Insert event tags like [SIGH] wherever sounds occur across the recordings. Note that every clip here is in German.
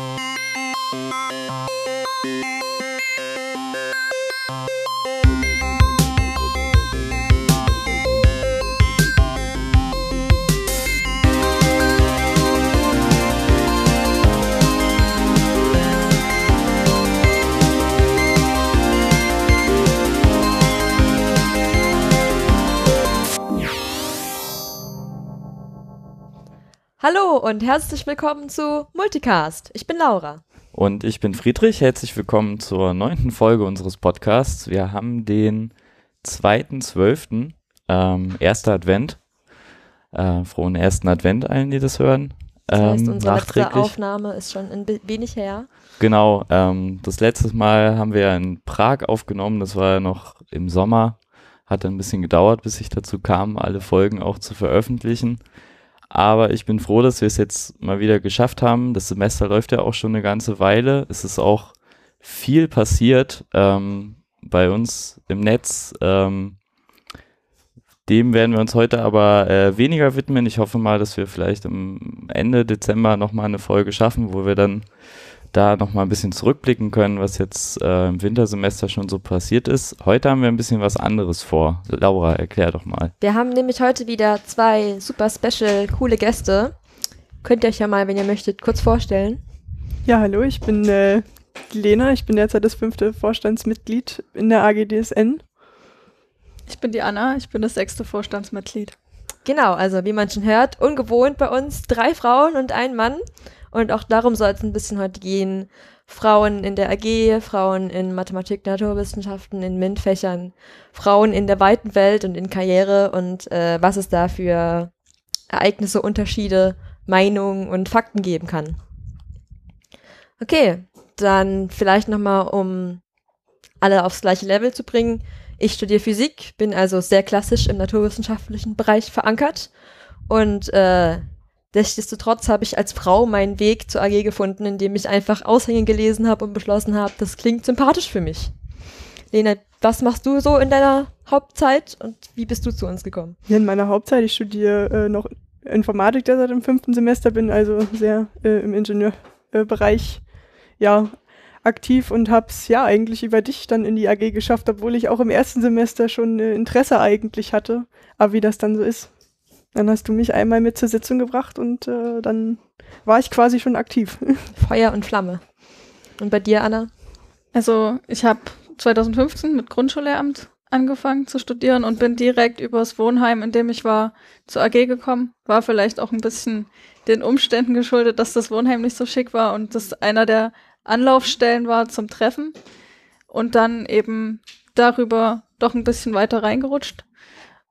Thank you. Und herzlich willkommen zu Multicast. Ich bin Laura. Und ich bin Friedrich. Herzlich willkommen zur neunten Folge unseres Podcasts. Wir haben den 2.12., ähm, erster Advent. Äh, frohen ersten Advent allen, die das hören. Das heißt, Ähm, unsere letzte. Aufnahme ist schon ein wenig her. Genau, ähm, das letzte Mal haben wir in Prag aufgenommen, das war ja noch im Sommer. Hat ein bisschen gedauert, bis ich dazu kam, alle Folgen auch zu veröffentlichen. Aber ich bin froh, dass wir es jetzt mal wieder geschafft haben. Das Semester läuft ja auch schon eine ganze Weile. Es ist auch viel passiert ähm, bei uns im Netz. Ähm, dem werden wir uns heute aber äh, weniger widmen. Ich hoffe mal, dass wir vielleicht am Ende Dezember nochmal eine Folge schaffen, wo wir dann da nochmal ein bisschen zurückblicken können, was jetzt äh, im Wintersemester schon so passiert ist. Heute haben wir ein bisschen was anderes vor. Laura, erklär doch mal. Wir haben nämlich heute wieder zwei super special coole Gäste. Könnt ihr euch ja mal, wenn ihr möchtet, kurz vorstellen. Ja, hallo, ich bin äh, die Lena. Ich bin derzeit das fünfte Vorstandsmitglied in der AGDSN. Ich bin die Anna, ich bin das sechste Vorstandsmitglied. Genau, also wie man schon hört, ungewohnt bei uns drei Frauen und ein Mann. Und auch darum soll es ein bisschen heute gehen. Frauen in der AG, Frauen in Mathematik, Naturwissenschaften, in MINT-Fächern, Frauen in der weiten Welt und in Karriere und äh, was es da für Ereignisse, Unterschiede, Meinungen und Fakten geben kann. Okay, dann vielleicht nochmal, um alle aufs gleiche Level zu bringen. Ich studiere Physik, bin also sehr klassisch im naturwissenschaftlichen Bereich verankert und äh, nichtsdestotrotz habe ich als Frau meinen Weg zur AG gefunden, indem ich einfach Aushänge gelesen habe und beschlossen habe, das klingt sympathisch für mich. Lena, was machst du so in deiner Hauptzeit und wie bist du zu uns gekommen? Hier in meiner Hauptzeit, ich studiere äh, noch Informatik derzeit im fünften Semester, bin also sehr äh, im Ingenieurbereich ja, aktiv und hab's ja eigentlich über dich dann in die AG geschafft, obwohl ich auch im ersten Semester schon äh, Interesse eigentlich hatte. Aber wie das dann so ist. Dann hast du mich einmal mit zur Sitzung gebracht und äh, dann war ich quasi schon aktiv. [LAUGHS] Feuer und Flamme. Und bei dir, Anna? Also ich habe 2015 mit Grundschullehramt angefangen zu studieren und bin direkt übers Wohnheim, in dem ich war, zur AG gekommen. War vielleicht auch ein bisschen den Umständen geschuldet, dass das Wohnheim nicht so schick war und das einer der Anlaufstellen war zum Treffen. Und dann eben darüber doch ein bisschen weiter reingerutscht.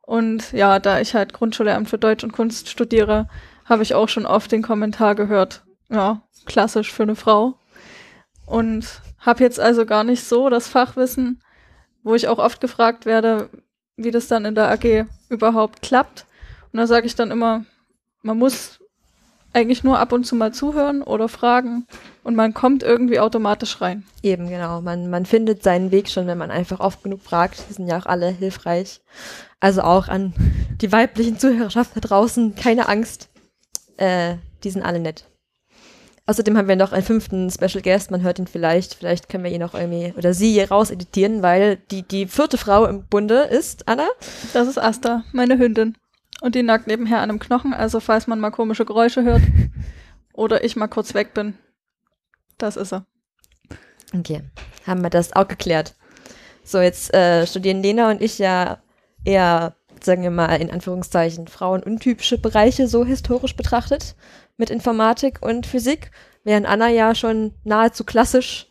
Und ja, da ich halt Grundschullehramt für Deutsch und Kunst studiere, habe ich auch schon oft den Kommentar gehört, ja, klassisch für eine Frau. Und habe jetzt also gar nicht so das Fachwissen, wo ich auch oft gefragt werde, wie das dann in der AG überhaupt klappt. Und da sage ich dann immer, man muss eigentlich nur ab und zu mal zuhören oder fragen und man kommt irgendwie automatisch rein. Eben, genau. Man, man findet seinen Weg schon, wenn man einfach oft genug fragt. Die sind ja auch alle hilfreich. Also auch an die weiblichen Zuhörerschaft da draußen, keine Angst. Äh, die sind alle nett. Außerdem haben wir noch einen fünften Special Guest, man hört ihn vielleicht, vielleicht können wir ihn auch irgendwie oder sie hier rauseditieren, weil die, die vierte Frau im Bunde ist Anna. Das ist Asta, meine Hündin. Und die nackt nebenher an einem Knochen, also falls man mal komische Geräusche hört [LAUGHS] oder ich mal kurz weg bin, das ist er. Okay, haben wir das auch geklärt. So, jetzt äh, studieren Lena und ich ja eher, sagen wir mal, in Anführungszeichen frauenuntypische Bereiche so historisch betrachtet mit Informatik und Physik, während Anna ja schon nahezu klassisch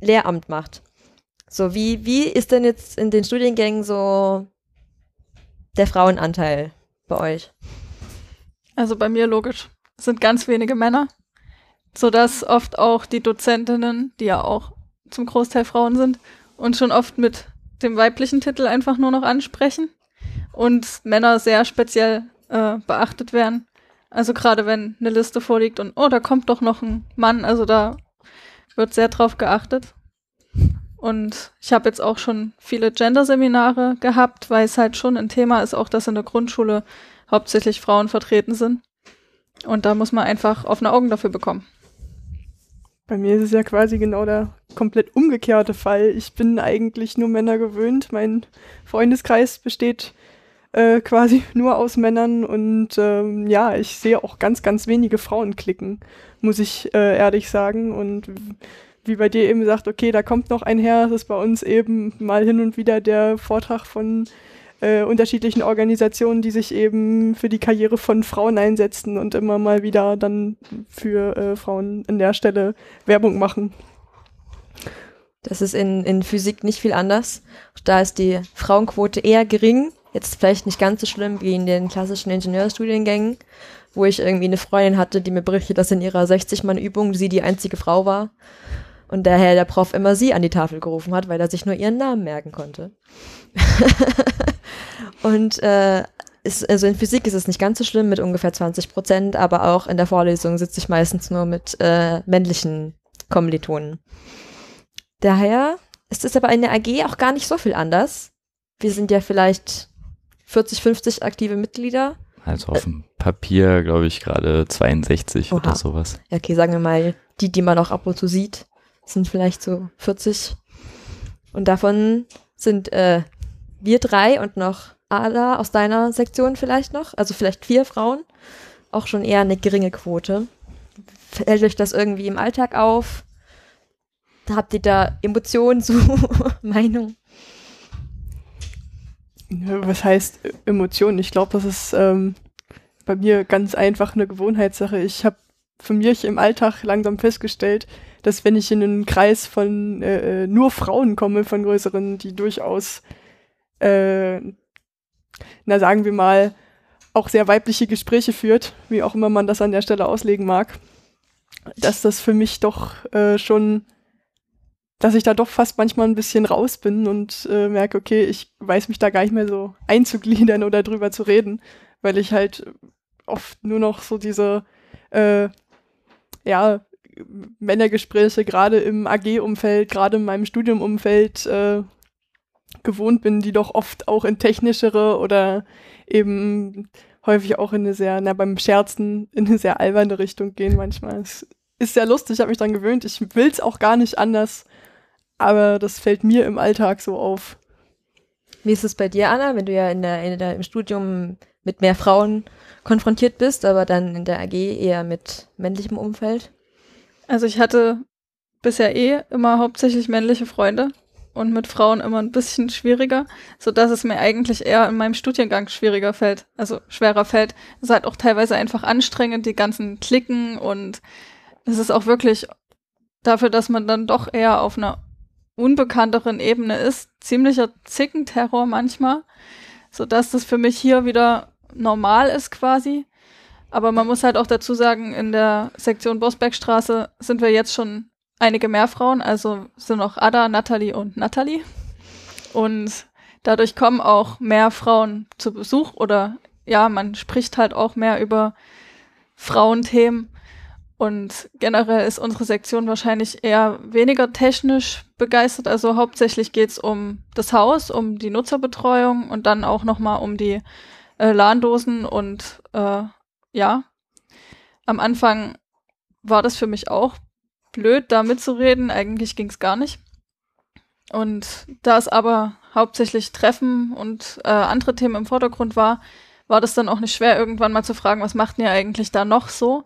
Lehramt macht. So, wie, wie ist denn jetzt in den Studiengängen so der Frauenanteil bei euch? Also bei mir logisch sind ganz wenige Männer, sodass oft auch die Dozentinnen, die ja auch zum Großteil Frauen sind, uns schon oft mit dem weiblichen Titel einfach nur noch ansprechen und Männer sehr speziell äh, beachtet werden. Also gerade wenn eine Liste vorliegt und oh, da kommt doch noch ein Mann, also da wird sehr drauf geachtet. Und ich habe jetzt auch schon viele Gender-Seminare gehabt, weil es halt schon ein Thema ist, auch dass in der Grundschule hauptsächlich Frauen vertreten sind. Und da muss man einfach offene Augen dafür bekommen. Bei mir ist es ja quasi genau der komplett umgekehrte Fall. Ich bin eigentlich nur Männer gewöhnt. Mein Freundeskreis besteht äh, quasi [LAUGHS] nur aus Männern und ähm, ja, ich sehe auch ganz, ganz wenige Frauen klicken, muss ich äh, ehrlich sagen. Und wie bei dir eben sagt, okay, da kommt noch ein Herr, das ist bei uns eben mal hin und wieder der Vortrag von äh, unterschiedlichen Organisationen, die sich eben für die Karriere von Frauen einsetzen und immer mal wieder dann für äh, Frauen an der Stelle Werbung machen. Das ist in, in Physik nicht viel anders. Da ist die Frauenquote eher gering. Jetzt vielleicht nicht ganz so schlimm wie in den klassischen Ingenieurstudiengängen, wo ich irgendwie eine Freundin hatte, die mir berichtet, dass in ihrer 60-Mann-Übung sie die einzige Frau war. Und daher der Prof immer sie an die Tafel gerufen hat, weil er sich nur ihren Namen merken konnte. [LAUGHS] Und äh, ist, also in Physik ist es nicht ganz so schlimm mit ungefähr 20 Prozent, aber auch in der Vorlesung sitze ich meistens nur mit äh, männlichen Kommilitonen. Daher ist es aber in der AG auch gar nicht so viel anders. Wir sind ja vielleicht 40, 50 aktive Mitglieder. Also auf dem Papier, glaube ich, gerade 62 Oha. oder sowas. Ja, okay, sagen wir mal, die, die man auch ab und zu sieht, sind vielleicht so 40. Und davon sind äh, wir drei und noch Ada aus deiner Sektion vielleicht noch, also vielleicht vier Frauen, auch schon eher eine geringe Quote. Fällt euch das irgendwie im Alltag auf? Habt ihr da Emotionen zu [LAUGHS] Meinung? Was heißt Emotionen? Ich glaube, das ist ähm, bei mir ganz einfach eine Gewohnheitssache. Ich habe für mich im Alltag langsam festgestellt, dass wenn ich in einen Kreis von äh, äh, nur Frauen komme, von größeren, die durchaus, äh, na sagen wir mal, auch sehr weibliche Gespräche führt, wie auch immer man das an der Stelle auslegen mag, dass das für mich doch äh, schon dass ich da doch fast manchmal ein bisschen raus bin und äh, merke, okay, ich weiß mich da gar nicht mehr so einzugliedern oder drüber zu reden, weil ich halt oft nur noch so diese, äh, ja, Männergespräche gerade im AG-Umfeld, gerade in meinem Studiumumfeld äh, gewohnt bin, die doch oft auch in technischere oder eben häufig auch in eine sehr, na beim Scherzen, in eine sehr alberne Richtung gehen manchmal. Es ist sehr lustig, ich habe mich dran gewöhnt. Ich will es auch gar nicht anders, aber das fällt mir im Alltag so auf. Wie ist es bei dir, Anna, wenn du ja in der, in der, im Studium mit mehr Frauen konfrontiert bist, aber dann in der AG eher mit männlichem Umfeld? Also ich hatte bisher eh immer hauptsächlich männliche Freunde und mit Frauen immer ein bisschen schwieriger, so dass es mir eigentlich eher in meinem Studiengang schwieriger fällt, also schwerer fällt. Es ist halt auch teilweise einfach anstrengend, die ganzen Klicken und es ist auch wirklich dafür, dass man dann doch eher auf einer unbekannteren Ebene ist, ziemlicher Zickenterror manchmal, so dass das für mich hier wieder normal ist quasi. Aber man muss halt auch dazu sagen, in der Sektion Bosbergstraße sind wir jetzt schon einige mehr Frauen, also sind noch Ada, Natalie und Natalie. Und dadurch kommen auch mehr Frauen zu Besuch oder ja, man spricht halt auch mehr über Frauenthemen. Und generell ist unsere Sektion wahrscheinlich eher weniger technisch begeistert. Also hauptsächlich geht's um das Haus, um die Nutzerbetreuung und dann auch nochmal um die äh, LAN-Dosen. Und äh, ja, am Anfang war das für mich auch blöd, da mitzureden. Eigentlich ging's gar nicht. Und da es aber hauptsächlich Treffen und äh, andere Themen im Vordergrund war, war das dann auch nicht schwer, irgendwann mal zu fragen, was macht ihr eigentlich da noch so?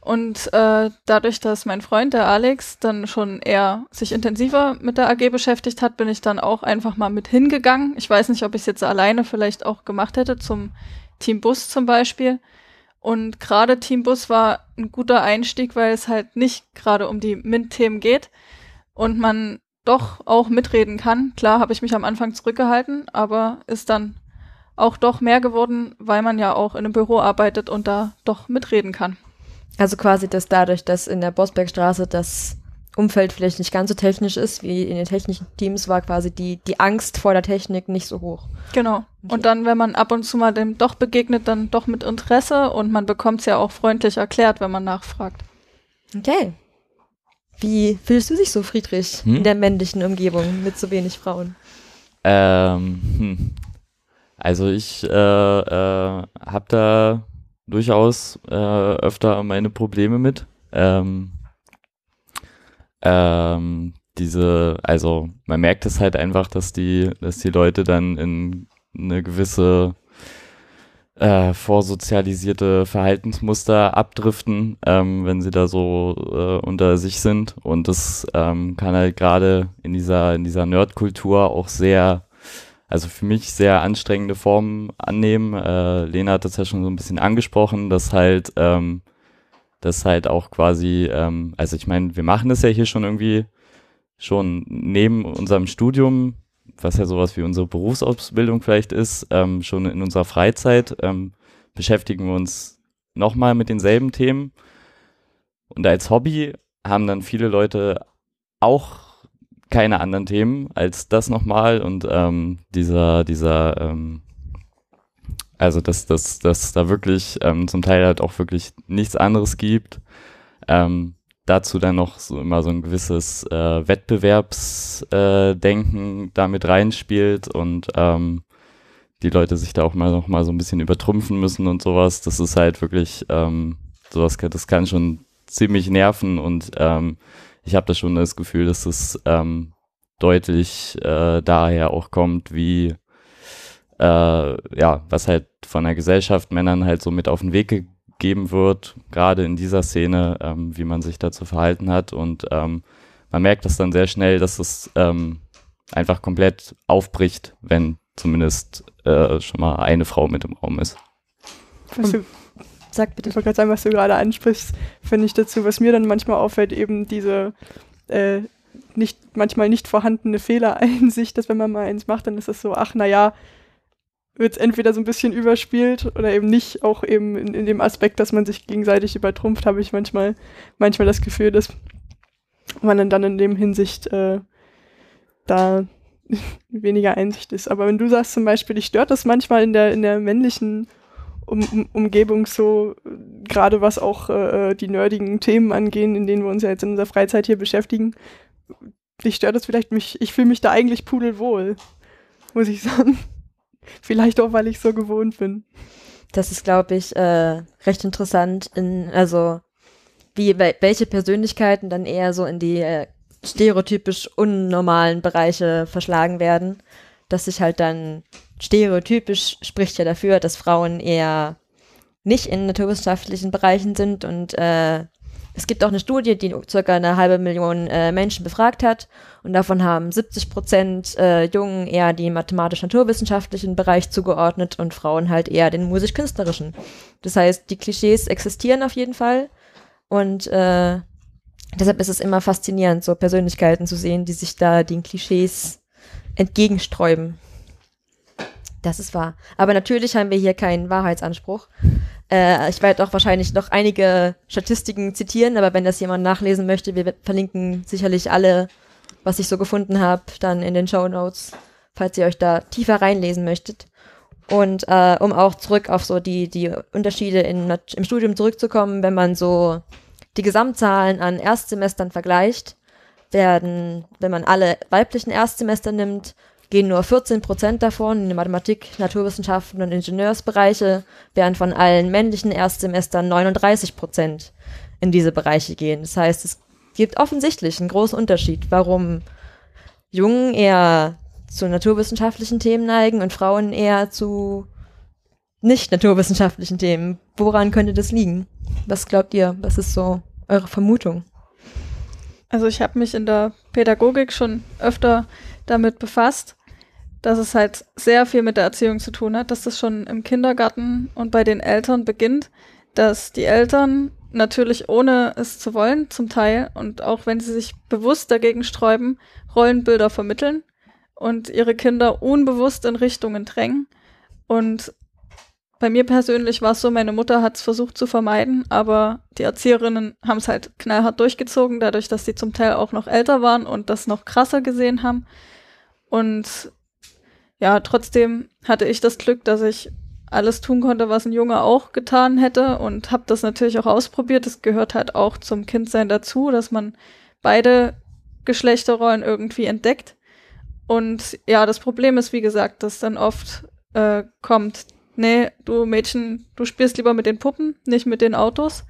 Und äh, dadurch, dass mein Freund, der Alex, dann schon eher sich intensiver mit der AG beschäftigt hat, bin ich dann auch einfach mal mit hingegangen. Ich weiß nicht, ob ich es jetzt alleine vielleicht auch gemacht hätte, zum Team Bus zum Beispiel. Und gerade Team Bus war ein guter Einstieg, weil es halt nicht gerade um die MINT-Themen geht und man doch auch mitreden kann. Klar habe ich mich am Anfang zurückgehalten, aber ist dann auch doch mehr geworden, weil man ja auch in einem Büro arbeitet und da doch mitreden kann. Also quasi, dass dadurch, dass in der Bosbergstraße das Umfeld vielleicht nicht ganz so technisch ist wie in den technischen Teams, war quasi die, die Angst vor der Technik nicht so hoch. Genau. Okay. Und dann, wenn man ab und zu mal dem doch begegnet, dann doch mit Interesse und man bekommt es ja auch freundlich erklärt, wenn man nachfragt. Okay. Wie fühlst du dich so, Friedrich, Hm? in der männlichen Umgebung mit so wenig Frauen? Ähm, hm. Also ich äh, äh, habe da durchaus äh, öfter meine Probleme mit. Ähm, ähm, diese, also man merkt es halt einfach, dass die, dass die Leute dann in eine gewisse äh, vorsozialisierte Verhaltensmuster abdriften, ähm, wenn sie da so äh, unter sich sind. Und das ähm, kann halt gerade in dieser, in dieser Nerdkultur auch sehr, also für mich sehr anstrengende Formen annehmen. Äh, Lena hat das ja schon so ein bisschen angesprochen, dass halt, ähm, dass halt auch quasi, ähm, also ich meine, wir machen das ja hier schon irgendwie schon neben unserem Studium, was ja sowas wie unsere Berufsausbildung vielleicht ist, ähm, schon in unserer Freizeit ähm, beschäftigen wir uns nochmal mit denselben Themen. Und als Hobby haben dann viele Leute auch keine anderen Themen als das nochmal und ähm, dieser, dieser, ähm, also dass, dass, dass da wirklich ähm, zum Teil halt auch wirklich nichts anderes gibt. Ähm, dazu dann noch so immer so ein gewisses äh, Wettbewerbsdenken äh, damit reinspielt und ähm, die Leute sich da auch mal noch mal so ein bisschen übertrumpfen müssen und sowas. Das ist halt wirklich ähm, sowas, das kann schon ziemlich nerven und ähm, ich habe da schon das Gefühl, dass es ähm, deutlich äh, daher auch kommt, wie äh, ja, was halt von der Gesellschaft Männern halt so mit auf den Weg geben wird, gerade in dieser Szene, ähm, wie man sich dazu verhalten hat. Und ähm, man merkt das dann sehr schnell, dass es ähm, einfach komplett aufbricht, wenn zumindest äh, schon mal eine Frau mit im Raum ist. Was du, Sag bitte. Ich wollte gerade sagen, was du gerade ansprichst, finde ich dazu, was mir dann manchmal auffällt, eben diese äh, nicht, manchmal nicht vorhandene Fehlereinsicht, dass wenn man mal eins macht, dann ist es so, ach naja, wird es entweder so ein bisschen überspielt oder eben nicht, auch eben in, in dem Aspekt, dass man sich gegenseitig übertrumpft, habe ich manchmal, manchmal das Gefühl, dass man dann in dem Hinsicht äh, da [LAUGHS] weniger Einsicht ist. Aber wenn du sagst zum Beispiel, dich stört das manchmal in der, in der männlichen um, um, Umgebung so, gerade was auch äh, die nerdigen Themen angehen, in denen wir uns ja jetzt in unserer Freizeit hier beschäftigen, dich stört das vielleicht mich, ich fühle mich da eigentlich pudelwohl, muss ich [LAUGHS] sagen. Vielleicht auch, weil ich so gewohnt bin. Das ist, glaube ich, äh, recht interessant, in, also wie welche Persönlichkeiten dann eher so in die äh, stereotypisch unnormalen Bereiche verschlagen werden, dass sich halt dann stereotypisch spricht ja dafür, dass Frauen eher nicht in naturwissenschaftlichen Bereichen sind und äh, es gibt auch eine Studie, die circa eine halbe Million äh, Menschen befragt hat und davon haben 70 Prozent äh, Jungen eher den mathematisch-naturwissenschaftlichen Bereich zugeordnet und Frauen halt eher den musisch-künstlerischen. Das heißt, die Klischees existieren auf jeden Fall und äh, deshalb ist es immer faszinierend, so Persönlichkeiten zu sehen, die sich da den Klischees entgegensträuben. Das ist wahr. Aber natürlich haben wir hier keinen Wahrheitsanspruch. Äh, ich werde auch wahrscheinlich noch einige Statistiken zitieren, aber wenn das jemand nachlesen möchte, wir verlinken sicherlich alle, was ich so gefunden habe, dann in den Show Notes, falls ihr euch da tiefer reinlesen möchtet. Und äh, um auch zurück auf so die, die Unterschiede in, im Studium zurückzukommen, wenn man so die Gesamtzahlen an Erstsemestern vergleicht, werden, wenn man alle weiblichen Erstsemester nimmt, gehen nur 14 Prozent davon in die Mathematik, Naturwissenschaften und Ingenieursbereiche, während von allen männlichen Erstsemestern 39 Prozent in diese Bereiche gehen. Das heißt, es gibt offensichtlich einen großen Unterschied, warum Jungen eher zu naturwissenschaftlichen Themen neigen und Frauen eher zu nicht naturwissenschaftlichen Themen. Woran könnte das liegen? Was glaubt ihr? Was ist so eure Vermutung? Also ich habe mich in der Pädagogik schon öfter damit befasst, dass es halt sehr viel mit der Erziehung zu tun hat, dass das schon im Kindergarten und bei den Eltern beginnt, dass die Eltern natürlich ohne es zu wollen zum Teil und auch wenn sie sich bewusst dagegen sträuben, Rollenbilder vermitteln und ihre Kinder unbewusst in Richtungen drängen. Und bei mir persönlich war es so, meine Mutter hat es versucht zu vermeiden, aber die Erzieherinnen haben es halt knallhart durchgezogen, dadurch, dass sie zum Teil auch noch älter waren und das noch krasser gesehen haben. Und ja, trotzdem hatte ich das Glück, dass ich alles tun konnte, was ein Junge auch getan hätte und habe das natürlich auch ausprobiert. Das gehört halt auch zum Kindsein dazu, dass man beide Geschlechterrollen irgendwie entdeckt. Und ja, das Problem ist, wie gesagt, dass dann oft äh, kommt, nee, du Mädchen, du spielst lieber mit den Puppen, nicht mit den Autos.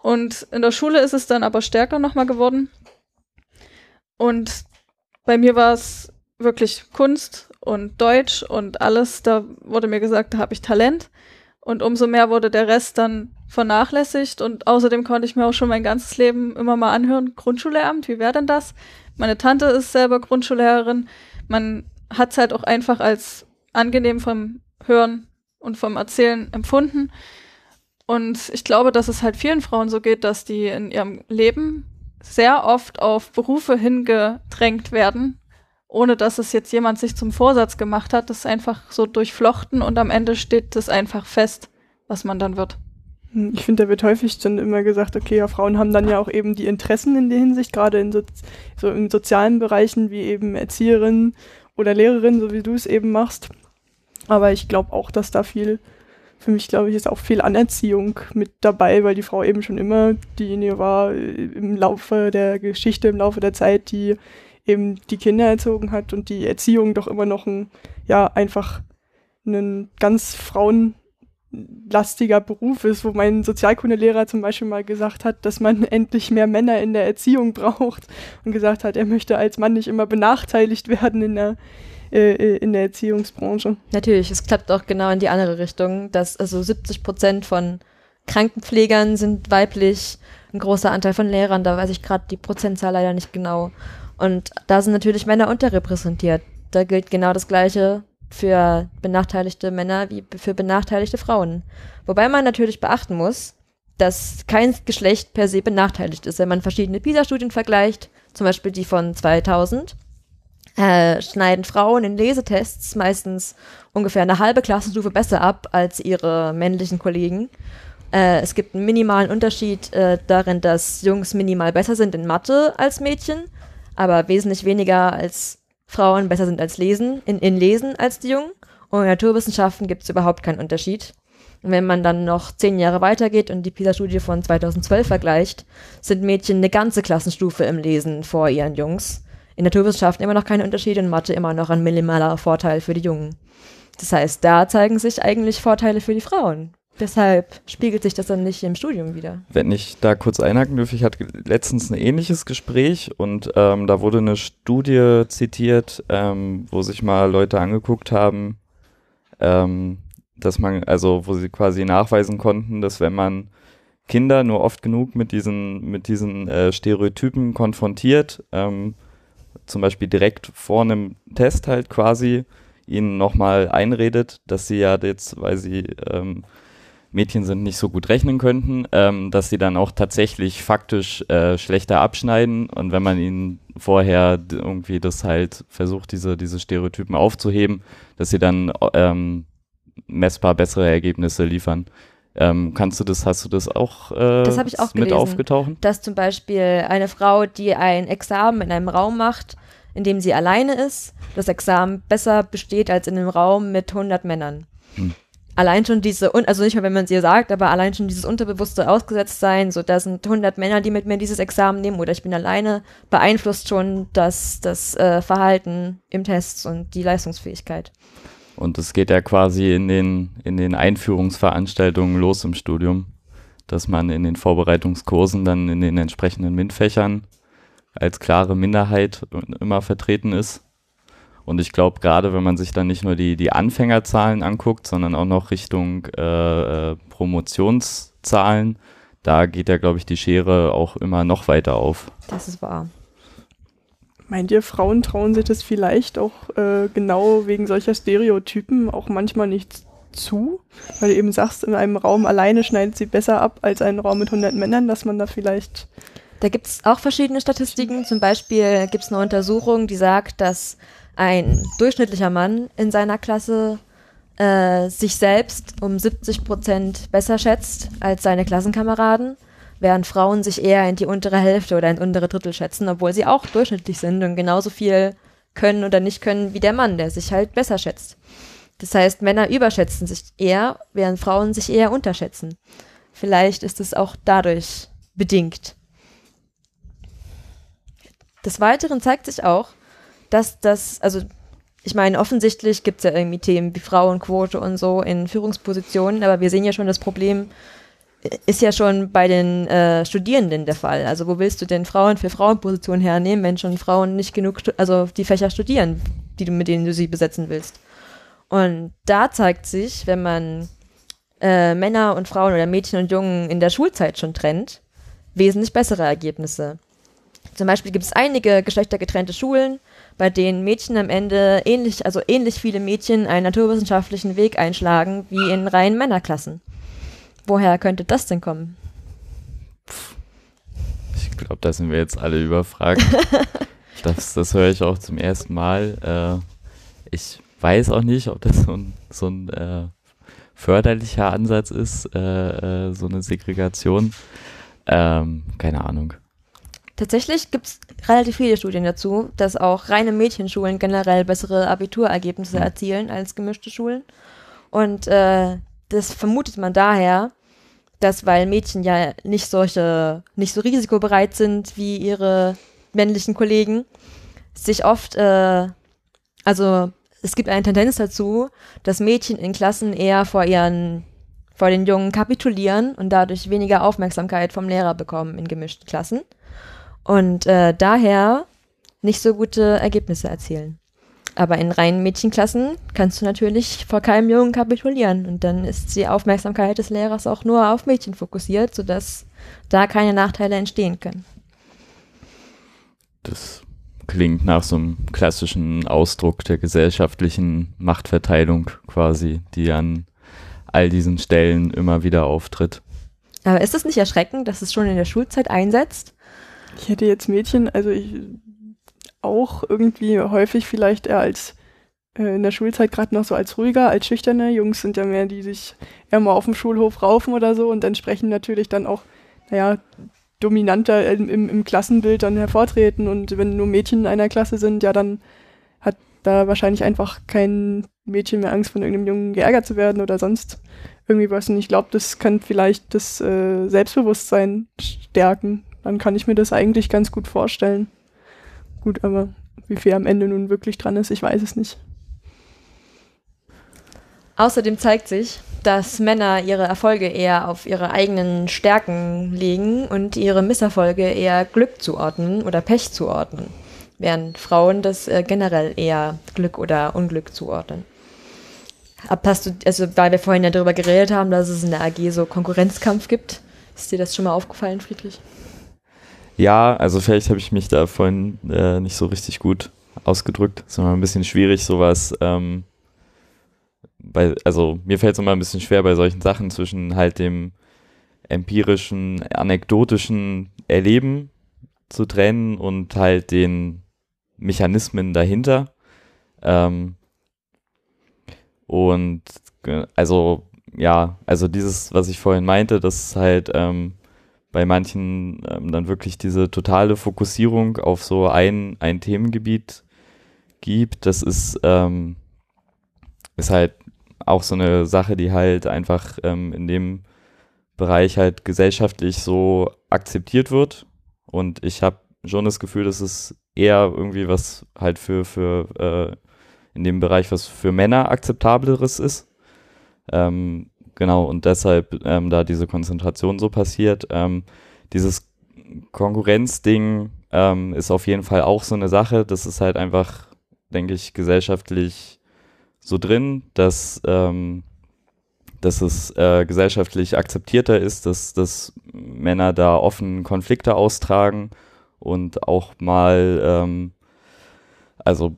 Und in der Schule ist es dann aber stärker nochmal geworden, Und bei mir war es wirklich Kunst und Deutsch und alles. Da wurde mir gesagt, da habe ich Talent. Und umso mehr wurde der Rest dann vernachlässigt. Und außerdem konnte ich mir auch schon mein ganzes Leben immer mal anhören, Grundschullehramt, wie wäre denn das? Meine Tante ist selber Grundschullehrerin. Man hat es halt auch einfach als angenehm vom Hören und vom Erzählen empfunden. Und ich glaube, dass es halt vielen Frauen so geht, dass die in ihrem Leben sehr oft auf Berufe hingedrängt werden, ohne dass es jetzt jemand sich zum Vorsatz gemacht hat. Das ist einfach so durchflochten und am Ende steht das einfach fest, was man dann wird. Hm, ich finde, da wird häufig dann immer gesagt, okay, ja, Frauen haben dann ja auch eben die Interessen in der Hinsicht, gerade in so, so in sozialen Bereichen wie eben Erzieherin oder Lehrerin, so wie du es eben machst. Aber ich glaube auch, dass da viel, für mich glaube ich, ist auch viel Anerziehung mit dabei, weil die Frau eben schon immer diejenige war äh, im Laufe der Geschichte, im Laufe der Zeit, die eben die Kinder erzogen hat und die Erziehung doch immer noch ein, ja, einfach ein ganz Frauen lastiger Beruf ist, wo mein Sozialkundelehrer zum Beispiel mal gesagt hat, dass man [LAUGHS] endlich mehr Männer in der Erziehung braucht und gesagt hat, er möchte als Mann nicht immer benachteiligt werden in der, äh, äh in der Erziehungsbranche. Natürlich, es klappt auch genau in die andere Richtung, dass also 70 Prozent von Krankenpflegern sind weiblich, ein großer Anteil von Lehrern, da weiß ich gerade die Prozentzahl leider nicht genau. Und da sind natürlich Männer unterrepräsentiert. Da gilt genau das Gleiche für benachteiligte Männer wie für benachteiligte Frauen. Wobei man natürlich beachten muss, dass kein Geschlecht per se benachteiligt ist. Wenn man verschiedene PISA-Studien vergleicht, zum Beispiel die von 2000, äh, schneiden Frauen in Lesetests meistens ungefähr eine halbe Klassenstufe besser ab als ihre männlichen Kollegen. Äh, es gibt einen minimalen Unterschied äh, darin, dass Jungs minimal besser sind in Mathe als Mädchen, aber wesentlich weniger als Frauen besser sind als Lesen, in, in Lesen als die Jungen. Und in Naturwissenschaften gibt es überhaupt keinen Unterschied. Und wenn man dann noch zehn Jahre weitergeht und die PISA-Studie von 2012 vergleicht, sind Mädchen eine ganze Klassenstufe im Lesen vor ihren Jungs. In Naturwissenschaften immer noch keine Unterschiede, in Mathe immer noch ein minimaler Vorteil für die Jungen. Das heißt, da zeigen sich eigentlich Vorteile für die Frauen. Deshalb spiegelt sich das dann nicht im Studium wieder. Wenn ich da kurz einhaken dürfe, ich hatte letztens ein ähnliches Gespräch und ähm, da wurde eine Studie zitiert, ähm, wo sich mal Leute angeguckt haben, ähm, dass man, also wo sie quasi nachweisen konnten, dass wenn man Kinder nur oft genug mit diesen, mit diesen äh, Stereotypen konfrontiert, ähm, zum Beispiel direkt vor einem Test halt quasi, ihnen nochmal einredet, dass sie ja jetzt, weil sie ähm, Mädchen sind, nicht so gut rechnen könnten, ähm, dass sie dann auch tatsächlich faktisch äh, schlechter abschneiden und wenn man ihnen vorher irgendwie das halt versucht, diese, diese Stereotypen aufzuheben, dass sie dann ähm, messbar bessere Ergebnisse liefern. Ähm, kannst du das, hast du das auch, äh, das ich auch mit gelesen, aufgetaucht? Dass zum Beispiel eine Frau, die ein Examen in einem Raum macht, in dem sie alleine ist, das Examen besser besteht als in einem Raum mit 100 Männern. Hm allein schon diese, also nicht mal, wenn man es ihr sagt, aber allein schon dieses unterbewusste Ausgesetztsein, so da sind 100 Männer, die mit mir dieses Examen nehmen oder ich bin alleine, beeinflusst schon das, das äh, Verhalten im Test und die Leistungsfähigkeit. Und es geht ja quasi in den, in den Einführungsveranstaltungen los im Studium, dass man in den Vorbereitungskursen dann in den entsprechenden MINT-Fächern als klare Minderheit immer vertreten ist und ich glaube, gerade wenn man sich dann nicht nur die, die Anfängerzahlen anguckt, sondern auch noch Richtung äh, äh, Promotionszahlen, da geht ja, glaube ich, die Schere auch immer noch weiter auf. Das ist wahr. Meint ihr, Frauen trauen sich das vielleicht auch äh, genau wegen solcher Stereotypen auch manchmal nicht zu? Weil du eben sagst, in einem Raum alleine schneidet sie besser ab als einen Raum mit 100 Männern, dass man da vielleicht... Da gibt es auch verschiedene Statistiken. Zum Beispiel gibt es eine Untersuchung, die sagt, dass ein durchschnittlicher Mann in seiner Klasse äh, sich selbst um 70 Prozent besser schätzt als seine Klassenkameraden, während Frauen sich eher in die untere Hälfte oder ins untere Drittel schätzen, obwohl sie auch durchschnittlich sind und genauso viel können oder nicht können wie der Mann, der sich halt besser schätzt. Das heißt, Männer überschätzen sich eher, während Frauen sich eher unterschätzen. Vielleicht ist es auch dadurch bedingt. Des Weiteren zeigt sich auch, dass das, also ich meine, offensichtlich gibt es ja irgendwie Themen wie Frauenquote und so in Führungspositionen, aber wir sehen ja schon das Problem ist ja schon bei den äh, Studierenden der Fall. Also wo willst du denn Frauen für Frauenpositionen hernehmen, wenn schon Frauen nicht genug, also die Fächer studieren, die du mit denen du sie besetzen willst? Und da zeigt sich, wenn man äh, Männer und Frauen oder Mädchen und Jungen in der Schulzeit schon trennt, wesentlich bessere Ergebnisse. Zum Beispiel gibt es einige geschlechtergetrennte Schulen, bei denen Mädchen am Ende ähnlich, also ähnlich viele Mädchen einen naturwissenschaftlichen Weg einschlagen wie in reinen Männerklassen. Woher könnte das denn kommen? Ich glaube, da sind wir jetzt alle überfragt. [LAUGHS] das, das höre ich auch zum ersten Mal. Äh, ich weiß auch nicht, ob das so ein, so ein äh, förderlicher Ansatz ist, äh, äh so eine Segregation. Ähm, keine Ahnung. Tatsächlich gibt es relativ viele Studien dazu, dass auch reine Mädchenschulen generell bessere Abiturergebnisse mhm. erzielen als gemischte Schulen. Und äh, das vermutet man daher, dass weil Mädchen ja nicht solche, nicht so risikobereit sind wie ihre männlichen Kollegen, sich oft, äh, also es gibt eine Tendenz dazu, dass Mädchen in Klassen eher vor ihren, vor den Jungen kapitulieren und dadurch weniger Aufmerksamkeit vom Lehrer bekommen in gemischten Klassen und äh, daher nicht so gute Ergebnisse erzielen. Aber in reinen Mädchenklassen kannst du natürlich vor keinem Jungen kapitulieren und dann ist die Aufmerksamkeit des Lehrers auch nur auf Mädchen fokussiert, sodass da keine Nachteile entstehen können. Das klingt nach so einem klassischen Ausdruck der gesellschaftlichen Machtverteilung quasi, die an all diesen Stellen immer wieder auftritt. Aber ist es nicht erschreckend, dass es schon in der Schulzeit einsetzt? Ich hätte jetzt Mädchen, also ich auch irgendwie häufig vielleicht eher als äh, in der Schulzeit gerade noch so als ruhiger, als schüchterne. Jungs sind ja mehr, die sich eher mal auf dem Schulhof raufen oder so und entsprechend natürlich dann auch, naja, dominanter im, im, im Klassenbild dann hervortreten. Und wenn nur Mädchen in einer Klasse sind, ja, dann hat da wahrscheinlich einfach kein Mädchen mehr Angst, von irgendeinem Jungen geärgert zu werden oder sonst irgendwie was. Und ich glaube, das kann vielleicht das äh, Selbstbewusstsein stärken dann kann ich mir das eigentlich ganz gut vorstellen. Gut, aber wie viel am Ende nun wirklich dran ist, ich weiß es nicht. Außerdem zeigt sich, dass Männer ihre Erfolge eher auf ihre eigenen Stärken legen und ihre Misserfolge eher Glück zuordnen oder Pech zuordnen, während Frauen das äh, generell eher Glück oder Unglück zuordnen. Hast du, also weil wir vorhin ja darüber geredet haben, dass es in der AG so Konkurrenzkampf gibt, ist dir das schon mal aufgefallen, Friedrich? Ja, also vielleicht habe ich mich da vorhin äh, nicht so richtig gut ausgedrückt. Es ist immer ein bisschen schwierig, sowas. Ähm, bei, also mir fällt es immer ein bisschen schwer bei solchen Sachen zwischen halt dem empirischen, anekdotischen Erleben zu trennen und halt den Mechanismen dahinter. Ähm, und also ja, also dieses, was ich vorhin meinte, dass halt ähm, bei manchen ähm, dann wirklich diese totale Fokussierung auf so ein, ein Themengebiet gibt. Das ist, ähm, ist halt auch so eine Sache, die halt einfach ähm, in dem Bereich halt gesellschaftlich so akzeptiert wird. Und ich habe schon das Gefühl, dass es eher irgendwie was halt für, für äh, in dem Bereich was für Männer akzeptableres ist. Ähm, Genau, und deshalb ähm, da diese Konzentration so passiert. Ähm, dieses Konkurrenzding ähm, ist auf jeden Fall auch so eine Sache. Das ist halt einfach, denke ich, gesellschaftlich so drin, dass, ähm, dass es äh, gesellschaftlich akzeptierter ist, dass, dass Männer da offen Konflikte austragen und auch mal ähm, also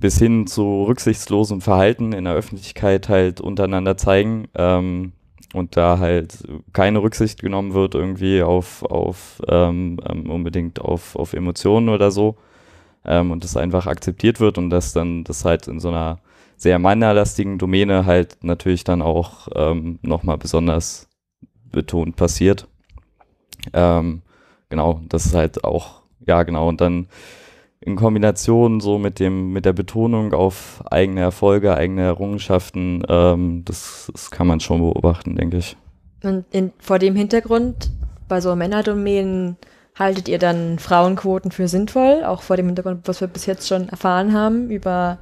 bis hin zu rücksichtslosem Verhalten in der Öffentlichkeit halt untereinander zeigen ähm, und da halt keine Rücksicht genommen wird irgendwie auf, auf ähm, ähm, unbedingt auf, auf Emotionen oder so ähm, und das einfach akzeptiert wird und dass dann das halt in so einer sehr männerlastigen Domäne halt natürlich dann auch ähm, nochmal besonders betont passiert. Ähm, genau, das ist halt auch, ja genau, und dann in Kombination so mit dem, mit der Betonung auf eigene Erfolge, eigene Errungenschaften, ähm, das, das kann man schon beobachten, denke ich. Und in, vor dem Hintergrund, bei so Männerdomänen, haltet ihr dann Frauenquoten für sinnvoll, auch vor dem Hintergrund, was wir bis jetzt schon erfahren haben, über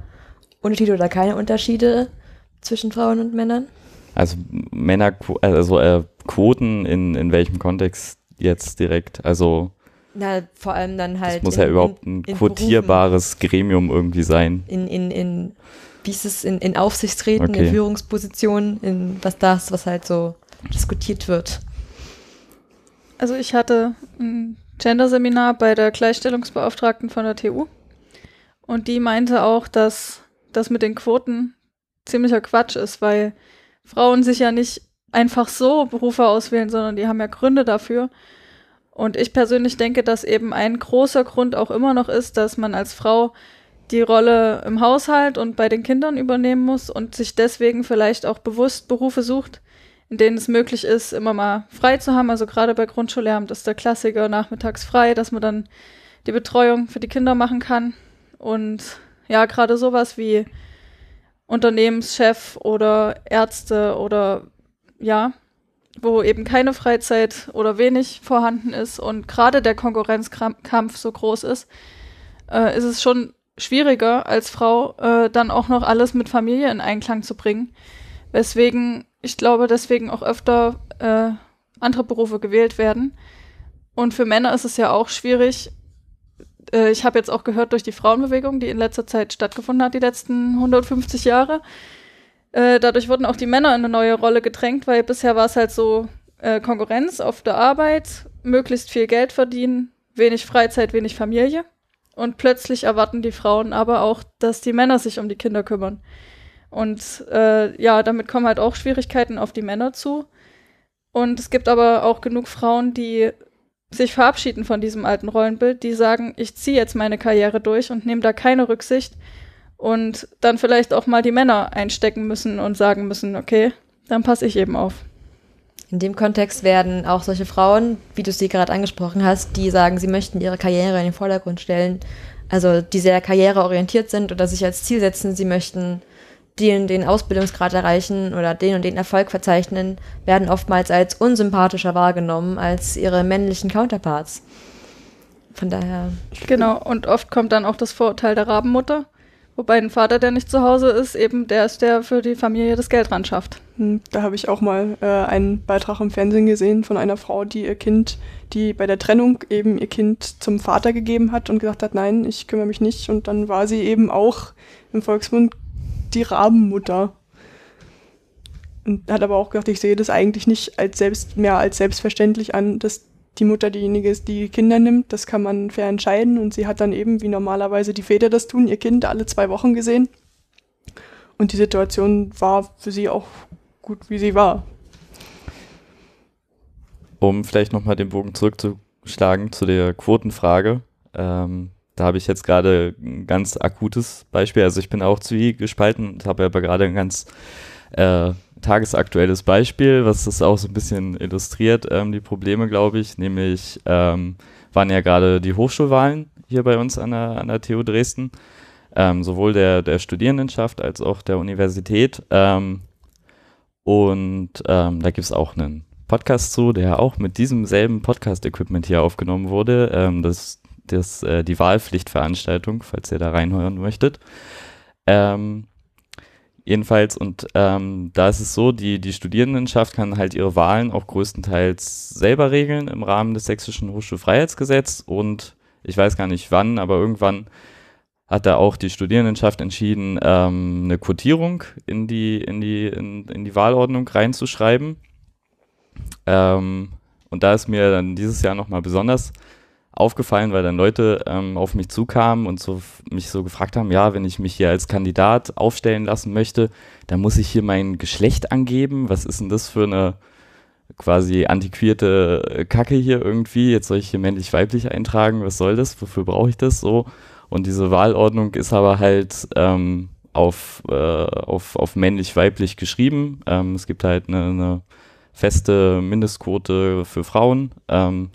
Unterschiede oder keine Unterschiede zwischen Frauen und Männern? Also Männer, also äh, Quoten in, in welchem Kontext jetzt direkt? Also Na, vor allem dann halt. es muss in- ja überhaupt in- ein in quotierbares Gremium irgendwie sein. in, in, in wie ist es, in, in Aufsichtsräten, Okay. in Führungspositionen, in was das, was halt so diskutiert wird. Also ich hatte ein Gender-Seminar bei der Gleichstellungsbeauftragten von der TU und die meinte auch, dass das mit den Quoten ziemlicher Quatsch ist, weil Frauen sich ja nicht einfach so Berufe auswählen, sondern die haben ja Gründe dafür. Und ich persönlich denke, dass eben ein großer Grund auch immer noch ist, dass man als Frau die Rolle im Haushalt und bei den Kindern übernehmen muss und sich deswegen vielleicht auch bewusst Berufe sucht, in denen es möglich ist, immer mal frei zu haben. Also gerade bei Grundschullehramt ist der Klassiker nachmittags frei, dass man dann die Betreuung für die Kinder machen kann. Und ja, gerade sowas wie Unternehmenschef oder Ärzte oder ja, wo eben keine Freizeit oder wenig vorhanden ist und gerade der Konkurrenzkampf so groß ist, äh, ist es schon schwieriger als Frau äh, dann auch noch alles mit Familie in Einklang zu bringen. Weswegen, ich glaube, deswegen auch öfter äh, andere Berufe gewählt werden. Und für Männer ist es ja auch schwierig. Äh, ich habe jetzt auch gehört durch die Frauenbewegung, die in letzter Zeit stattgefunden hat, die letzten 150 Jahre. Äh, dadurch wurden auch die Männer in eine neue Rolle gedrängt, weil bisher war es halt so äh, Konkurrenz auf der Arbeit, möglichst viel Geld verdienen, wenig Freizeit, wenig Familie. Und plötzlich erwarten die Frauen aber auch, dass die Männer sich um die Kinder kümmern. Und äh, ja, damit kommen halt auch Schwierigkeiten auf die Männer zu. Und es gibt aber auch genug Frauen, die sich verabschieden von diesem alten Rollenbild, die sagen, ich ziehe jetzt meine Karriere durch und nehme da keine Rücksicht und dann vielleicht auch mal die Männer einstecken müssen und sagen müssen, okay, dann passe ich eben auf. In dem Kontext werden auch solche Frauen, wie du sie gerade angesprochen hast, die sagen, sie möchten ihre Karriere in den Vordergrund stellen, also die sehr karriereorientiert sind oder sich als Ziel setzen, sie möchten den, den Ausbildungsgrad erreichen oder den und den Erfolg verzeichnen, werden oftmals als unsympathischer wahrgenommen als ihre männlichen Counterparts. Von daher, Genau, und oft kommt dann auch das Vorurteil der Rabenmutter, wobei ein Vater, der nicht zu Hause ist, eben der ist, der für die Familie das Geld ran schafft. Hm, Da habe ich auch mal äh, einen Beitrag im Fernsehen gesehen von einer Frau, die ihr Kind, die bei der Trennung eben ihr Kind zum Vater gegeben hat und gesagt hat, nein, ich kümmere mich nicht. Und dann war sie eben auch im Volksmund die Rabenmutter. Und hat aber auch gesagt, ich sehe das eigentlich nicht als selbst, mehr als selbstverständlich an, dass die Mutter diejenige ist, die Kinder nimmt. Das kann man fair entscheiden. Und sie hat dann eben, wie normalerweise die Väter das tun, ihr Kind alle zwei Wochen gesehen. Und die Situation war für sie auch gut, wie sie war. Um vielleicht nochmal den Bogen zurückzuschlagen zu der Quotenfrage. Ähm, da habe ich jetzt gerade ein ganz akutes Beispiel. Also ich bin auch zwiegespalten und habe aber gerade ein ganz äh, tagesaktuelles Beispiel, was das auch so ein bisschen illustriert, ähm, die Probleme, glaube ich. Nämlich ähm, waren ja gerade die Hochschulwahlen hier bei uns an der, an der TU Dresden. Ähm, sowohl der, der Studierendenschaft als auch der Universität. Ähm, und ähm, da gibt es auch einen Podcast zu, der auch mit diesem selben Podcast-Equipment hier aufgenommen wurde. Ähm, das das äh, die Wahlpflichtveranstaltung, falls ihr da reinhören möchtet. Ähm, jedenfalls, und ähm, da ist es so, die, die Studierendenschaft kann halt ihre Wahlen auch größtenteils selber regeln im Rahmen des Sächsischen Hochschulfreiheitsgesetzes und ich weiß gar nicht wann, aber irgendwann hat da auch die Studierendenschaft entschieden, ähm, eine Quotierung in die, in die, in, in die Wahlordnung reinzuschreiben. Ähm, und da ist mir dann dieses Jahr nochmal besonders aufgefallen, weil dann Leute ähm, auf mich zukamen und so mich so gefragt haben, ja, wenn ich mich hier als Kandidat aufstellen lassen möchte, dann muss ich hier mein Geschlecht angeben. Was ist denn das für eine quasi antiquierte äh, Kacke hier irgendwie? Jetzt soll ich hier männlich-weiblich eintragen. Was soll das? Wofür brauche ich das so? Und diese Wahlordnung ist aber halt ähm, auf, äh, auf, auf männlich-weiblich geschrieben. Ähm, es gibt halt eine, eine feste Mindestquote für Frauen. Ähm,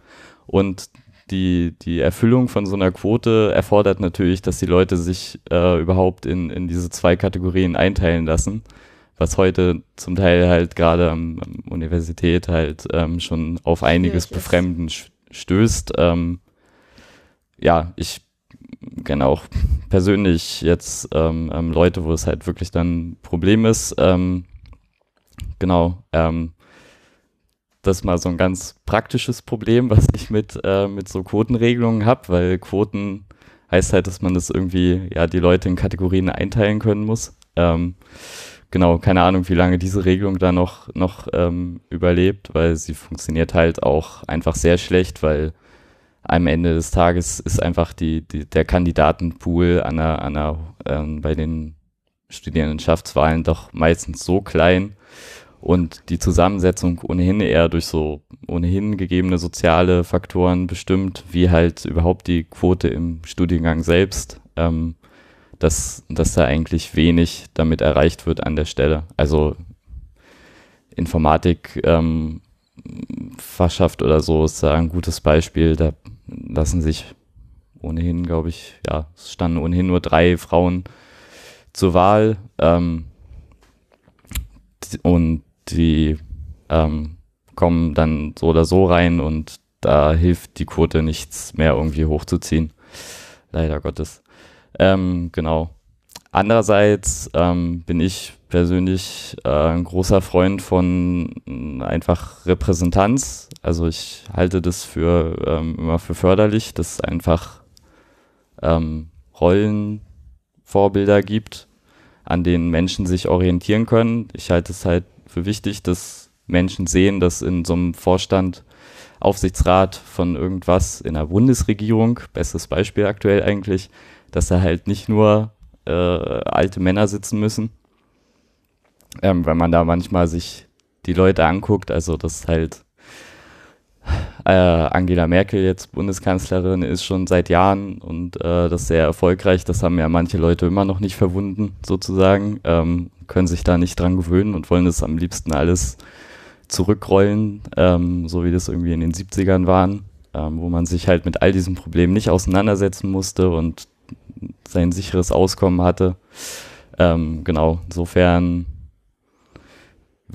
und die, die Erfüllung von so einer Quote erfordert natürlich, dass die Leute sich äh, überhaupt in, in diese zwei Kategorien einteilen lassen, was heute zum Teil halt gerade am, am Universität halt ähm, schon auf einiges. Befremden stößt. Ähm, ja, ich kenne auch persönlich jetzt ähm, ähm, Leute, wo es halt wirklich dann ein Problem ist. Ähm, genau. Ähm, das ist mal so ein ganz praktisches Problem, was ich mit, äh, mit so Quotenregelungen habe, weil Quoten heißt halt, dass man das irgendwie, ja, die Leute in Kategorien einteilen können muss. Ähm, genau, keine Ahnung, wie lange diese Regelung da noch, noch ähm, überlebt, weil sie funktioniert halt auch einfach sehr schlecht, weil am Ende des Tages ist einfach die, die, der Kandidatenpool an einer, an einer, ähm, bei den Studierendenschaftswahlen doch meistens so klein und die Zusammensetzung ohnehin eher durch so ohnehin gegebene soziale Faktoren bestimmt, wie halt überhaupt die Quote im Studiengang selbst, ähm, dass, dass da eigentlich wenig damit erreicht wird an der Stelle. Also Informatik ähm, Fachschaft oder so ist da ein gutes Beispiel. Da lassen sich ohnehin, glaube ich, ja, es standen ohnehin nur drei Frauen zur Wahl. Ähm, und die ähm, kommen dann so oder so rein und da hilft die Quote nichts mehr irgendwie hochzuziehen. Leider Gottes. Ähm, genau. Andererseits ähm, bin ich persönlich äh, ein großer Freund von äh, einfach Repräsentanz. Also ich halte das für ähm, immer für förderlich, dass es einfach ähm, Rollenvorbilder gibt, an denen Menschen sich orientieren können. Ich halte es halt für wichtig, dass Menschen sehen, dass in so einem Vorstand Aufsichtsrat von irgendwas in der Bundesregierung, bestes Beispiel aktuell eigentlich, dass da halt nicht nur äh, alte Männer sitzen müssen. Ähm, wenn man da manchmal sich die Leute anguckt, also dass halt äh, Angela Merkel jetzt Bundeskanzlerin ist schon seit Jahren und äh, das sehr erfolgreich. Das haben ja manche Leute immer noch nicht verwunden, sozusagen, ähm, können sich da nicht dran gewöhnen und wollen das am liebsten alles zurückrollen, ähm, so wie das irgendwie in den 70ern waren, ähm, wo man sich halt mit all diesen Problemen nicht auseinandersetzen musste und sein sicheres Auskommen hatte. Ähm, genau, insofern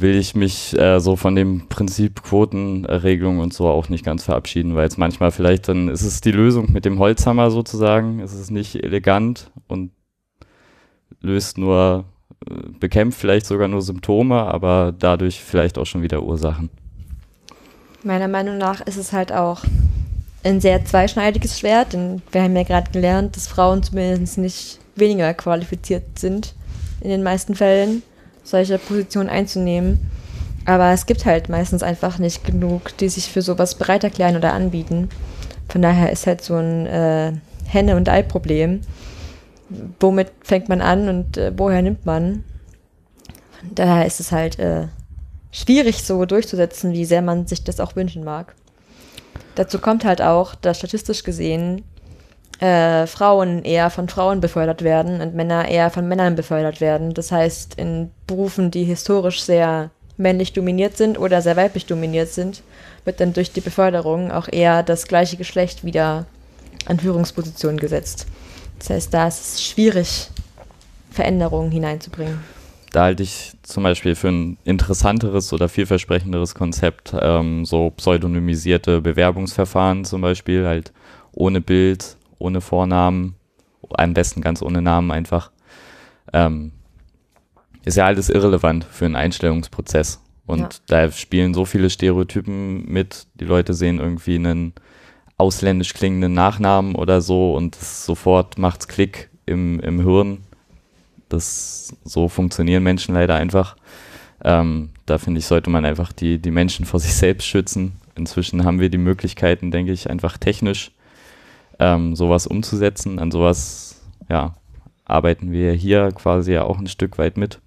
will ich mich äh, so von dem Prinzip Quotenregelung und so auch nicht ganz verabschieden, weil es manchmal vielleicht dann ist es die Lösung mit dem Holzhammer sozusagen, es ist nicht elegant und löst nur, äh, bekämpft vielleicht sogar nur Symptome, aber dadurch vielleicht auch schon wieder Ursachen. Meiner Meinung nach ist es halt auch ein sehr zweischneidiges Schwert, denn wir haben ja gerade gelernt, dass Frauen zumindest nicht weniger qualifiziert sind in den meisten Fällen, solche Positionen einzunehmen. Aber es gibt halt meistens einfach nicht genug, die sich für sowas bereit erklären oder anbieten. Von daher ist halt so ein äh, Henne- und Ei-Problem. Womit fängt man an und äh, woher nimmt man? Daher ist es halt äh, schwierig so durchzusetzen, wie sehr man sich das auch wünschen mag. Dazu kommt halt auch, dass statistisch gesehen äh, Frauen eher von Frauen befördert werden und Männer eher von Männern befördert werden. Das heißt, in Berufen, die historisch sehr männlich dominiert sind oder sehr weiblich dominiert sind, wird dann durch die Beförderung auch eher das gleiche Geschlecht wieder an Führungspositionen gesetzt. Das heißt, da ist es schwierig, Veränderungen hineinzubringen da halte ich zum Beispiel für ein interessanteres oder vielversprechenderes Konzept ähm, so pseudonymisierte Bewerbungsverfahren zum Beispiel, halt ohne Bild, ohne Vornamen, am besten ganz ohne Namen einfach. Ähm, ist ja alles irrelevant für einen Einstellungsprozess. Und ja. da spielen so viele Stereotypen mit. Die Leute sehen irgendwie einen ausländisch klingenden Nachnamen oder so und sofort macht's Klick im, im Hirn das, so funktionieren Menschen leider einfach. Ähm, da finde ich, sollte man einfach die, die Menschen vor sich selbst schützen. Inzwischen haben wir die Möglichkeiten, denke ich, einfach technisch ähm, sowas umzusetzen. An sowas, ja, arbeiten wir hier quasi ja auch ein Stück weit mit,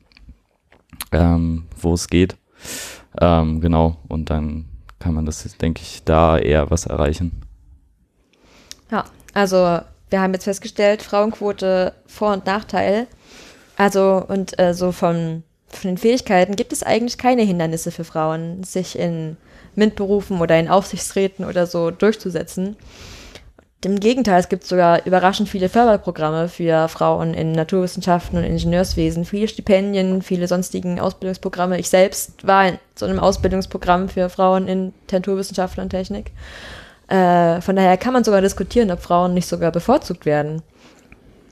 ähm, wo es geht. Ähm, genau, und dann kann man das, denke ich, da eher was erreichen. Ja, also wir haben jetzt festgestellt, Frauenquote Vor- und Nachteil. Also, und äh, so von, von den Fähigkeiten gibt es eigentlich keine Hindernisse für Frauen, sich in MINT-Berufen oder in Aufsichtsräten oder so durchzusetzen. Im Gegenteil, es gibt sogar überraschend viele Förderprogramme für Frauen in Naturwissenschaften und Ingenieurswesen, viele Stipendien, viele sonstigen Ausbildungsprogramme. Ich selbst war in so einem Ausbildungsprogramm für Frauen in Naturwissenschaften und Technik. Äh, von daher kann man sogar diskutieren, ob Frauen nicht sogar bevorzugt werden.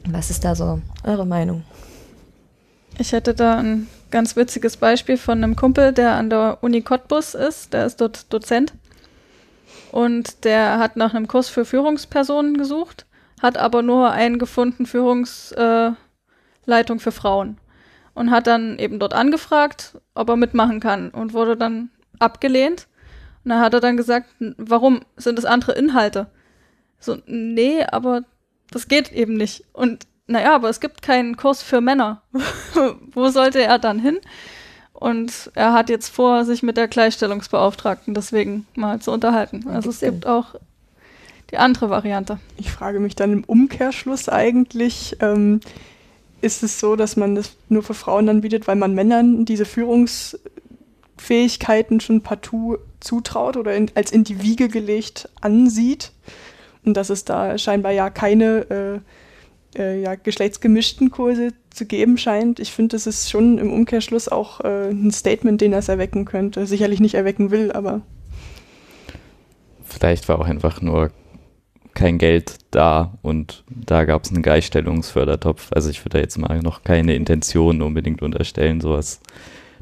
Was ist da so eure Meinung? Ich hätte da ein ganz witziges Beispiel von einem Kumpel, der an der Uni Cottbus ist. Der ist dort Dozent. Und der hat nach einem Kurs für Führungspersonen gesucht, hat aber nur einen gefunden, Führungsleitung äh, für Frauen. Und hat dann eben dort angefragt, ob er mitmachen kann und wurde dann abgelehnt. Und da hat er dann gesagt, warum sind das andere Inhalte? So, nee, aber das geht eben nicht. Und naja, aber es gibt keinen Kurs für Männer. [LAUGHS] Wo sollte er dann hin? Und er hat jetzt vor, sich mit der Gleichstellungsbeauftragten deswegen mal zu unterhalten. Also es gibt auch die andere Variante. Ich frage mich dann im Umkehrschluss eigentlich, ähm, ist es so, dass man das nur für Frauen anbietet, weil man Männern diese Führungsfähigkeiten schon partout zutraut oder in, als in die Wiege gelegt ansieht? Und dass es da scheinbar ja keine äh, äh, ja, geschlechtsgemischten Kurse zu geben scheint. Ich finde, das ist schon im Umkehrschluss auch äh, ein Statement, den er erwecken könnte. Sicherlich nicht erwecken will, aber. Vielleicht war auch einfach nur kein Geld da und da gab es einen Gleichstellungsfördertopf. Also ich würde da jetzt mal noch keine Intention unbedingt unterstellen, sowas.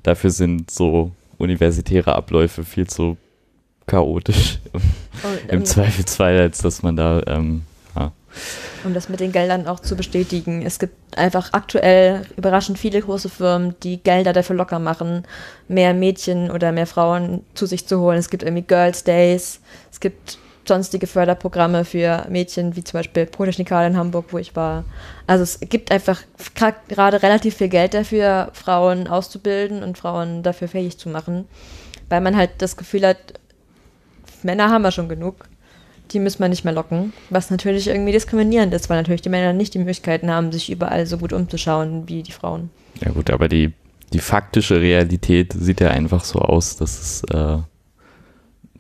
Dafür sind so universitäre Abläufe viel zu chaotisch [LAUGHS] im, im ähm, Zweifelsfall, als dass man da ähm, um das mit den Geldern auch zu bestätigen. Es gibt einfach aktuell überraschend viele große Firmen, die Gelder dafür locker machen, mehr Mädchen oder mehr Frauen zu sich zu holen. Es gibt irgendwie Girls Days, es gibt sonstige Förderprogramme für Mädchen, wie zum Beispiel Protechnikal in Hamburg, wo ich war. Also es gibt einfach gerade relativ viel Geld dafür, Frauen auszubilden und Frauen dafür fähig zu machen, weil man halt das Gefühl hat, Männer haben wir schon genug die müssen wir nicht mehr locken, was natürlich irgendwie diskriminierend ist, weil natürlich die Männer nicht die Möglichkeiten haben, sich überall so gut umzuschauen wie die Frauen. Ja gut, aber die, die faktische Realität sieht ja einfach so aus, dass es, äh,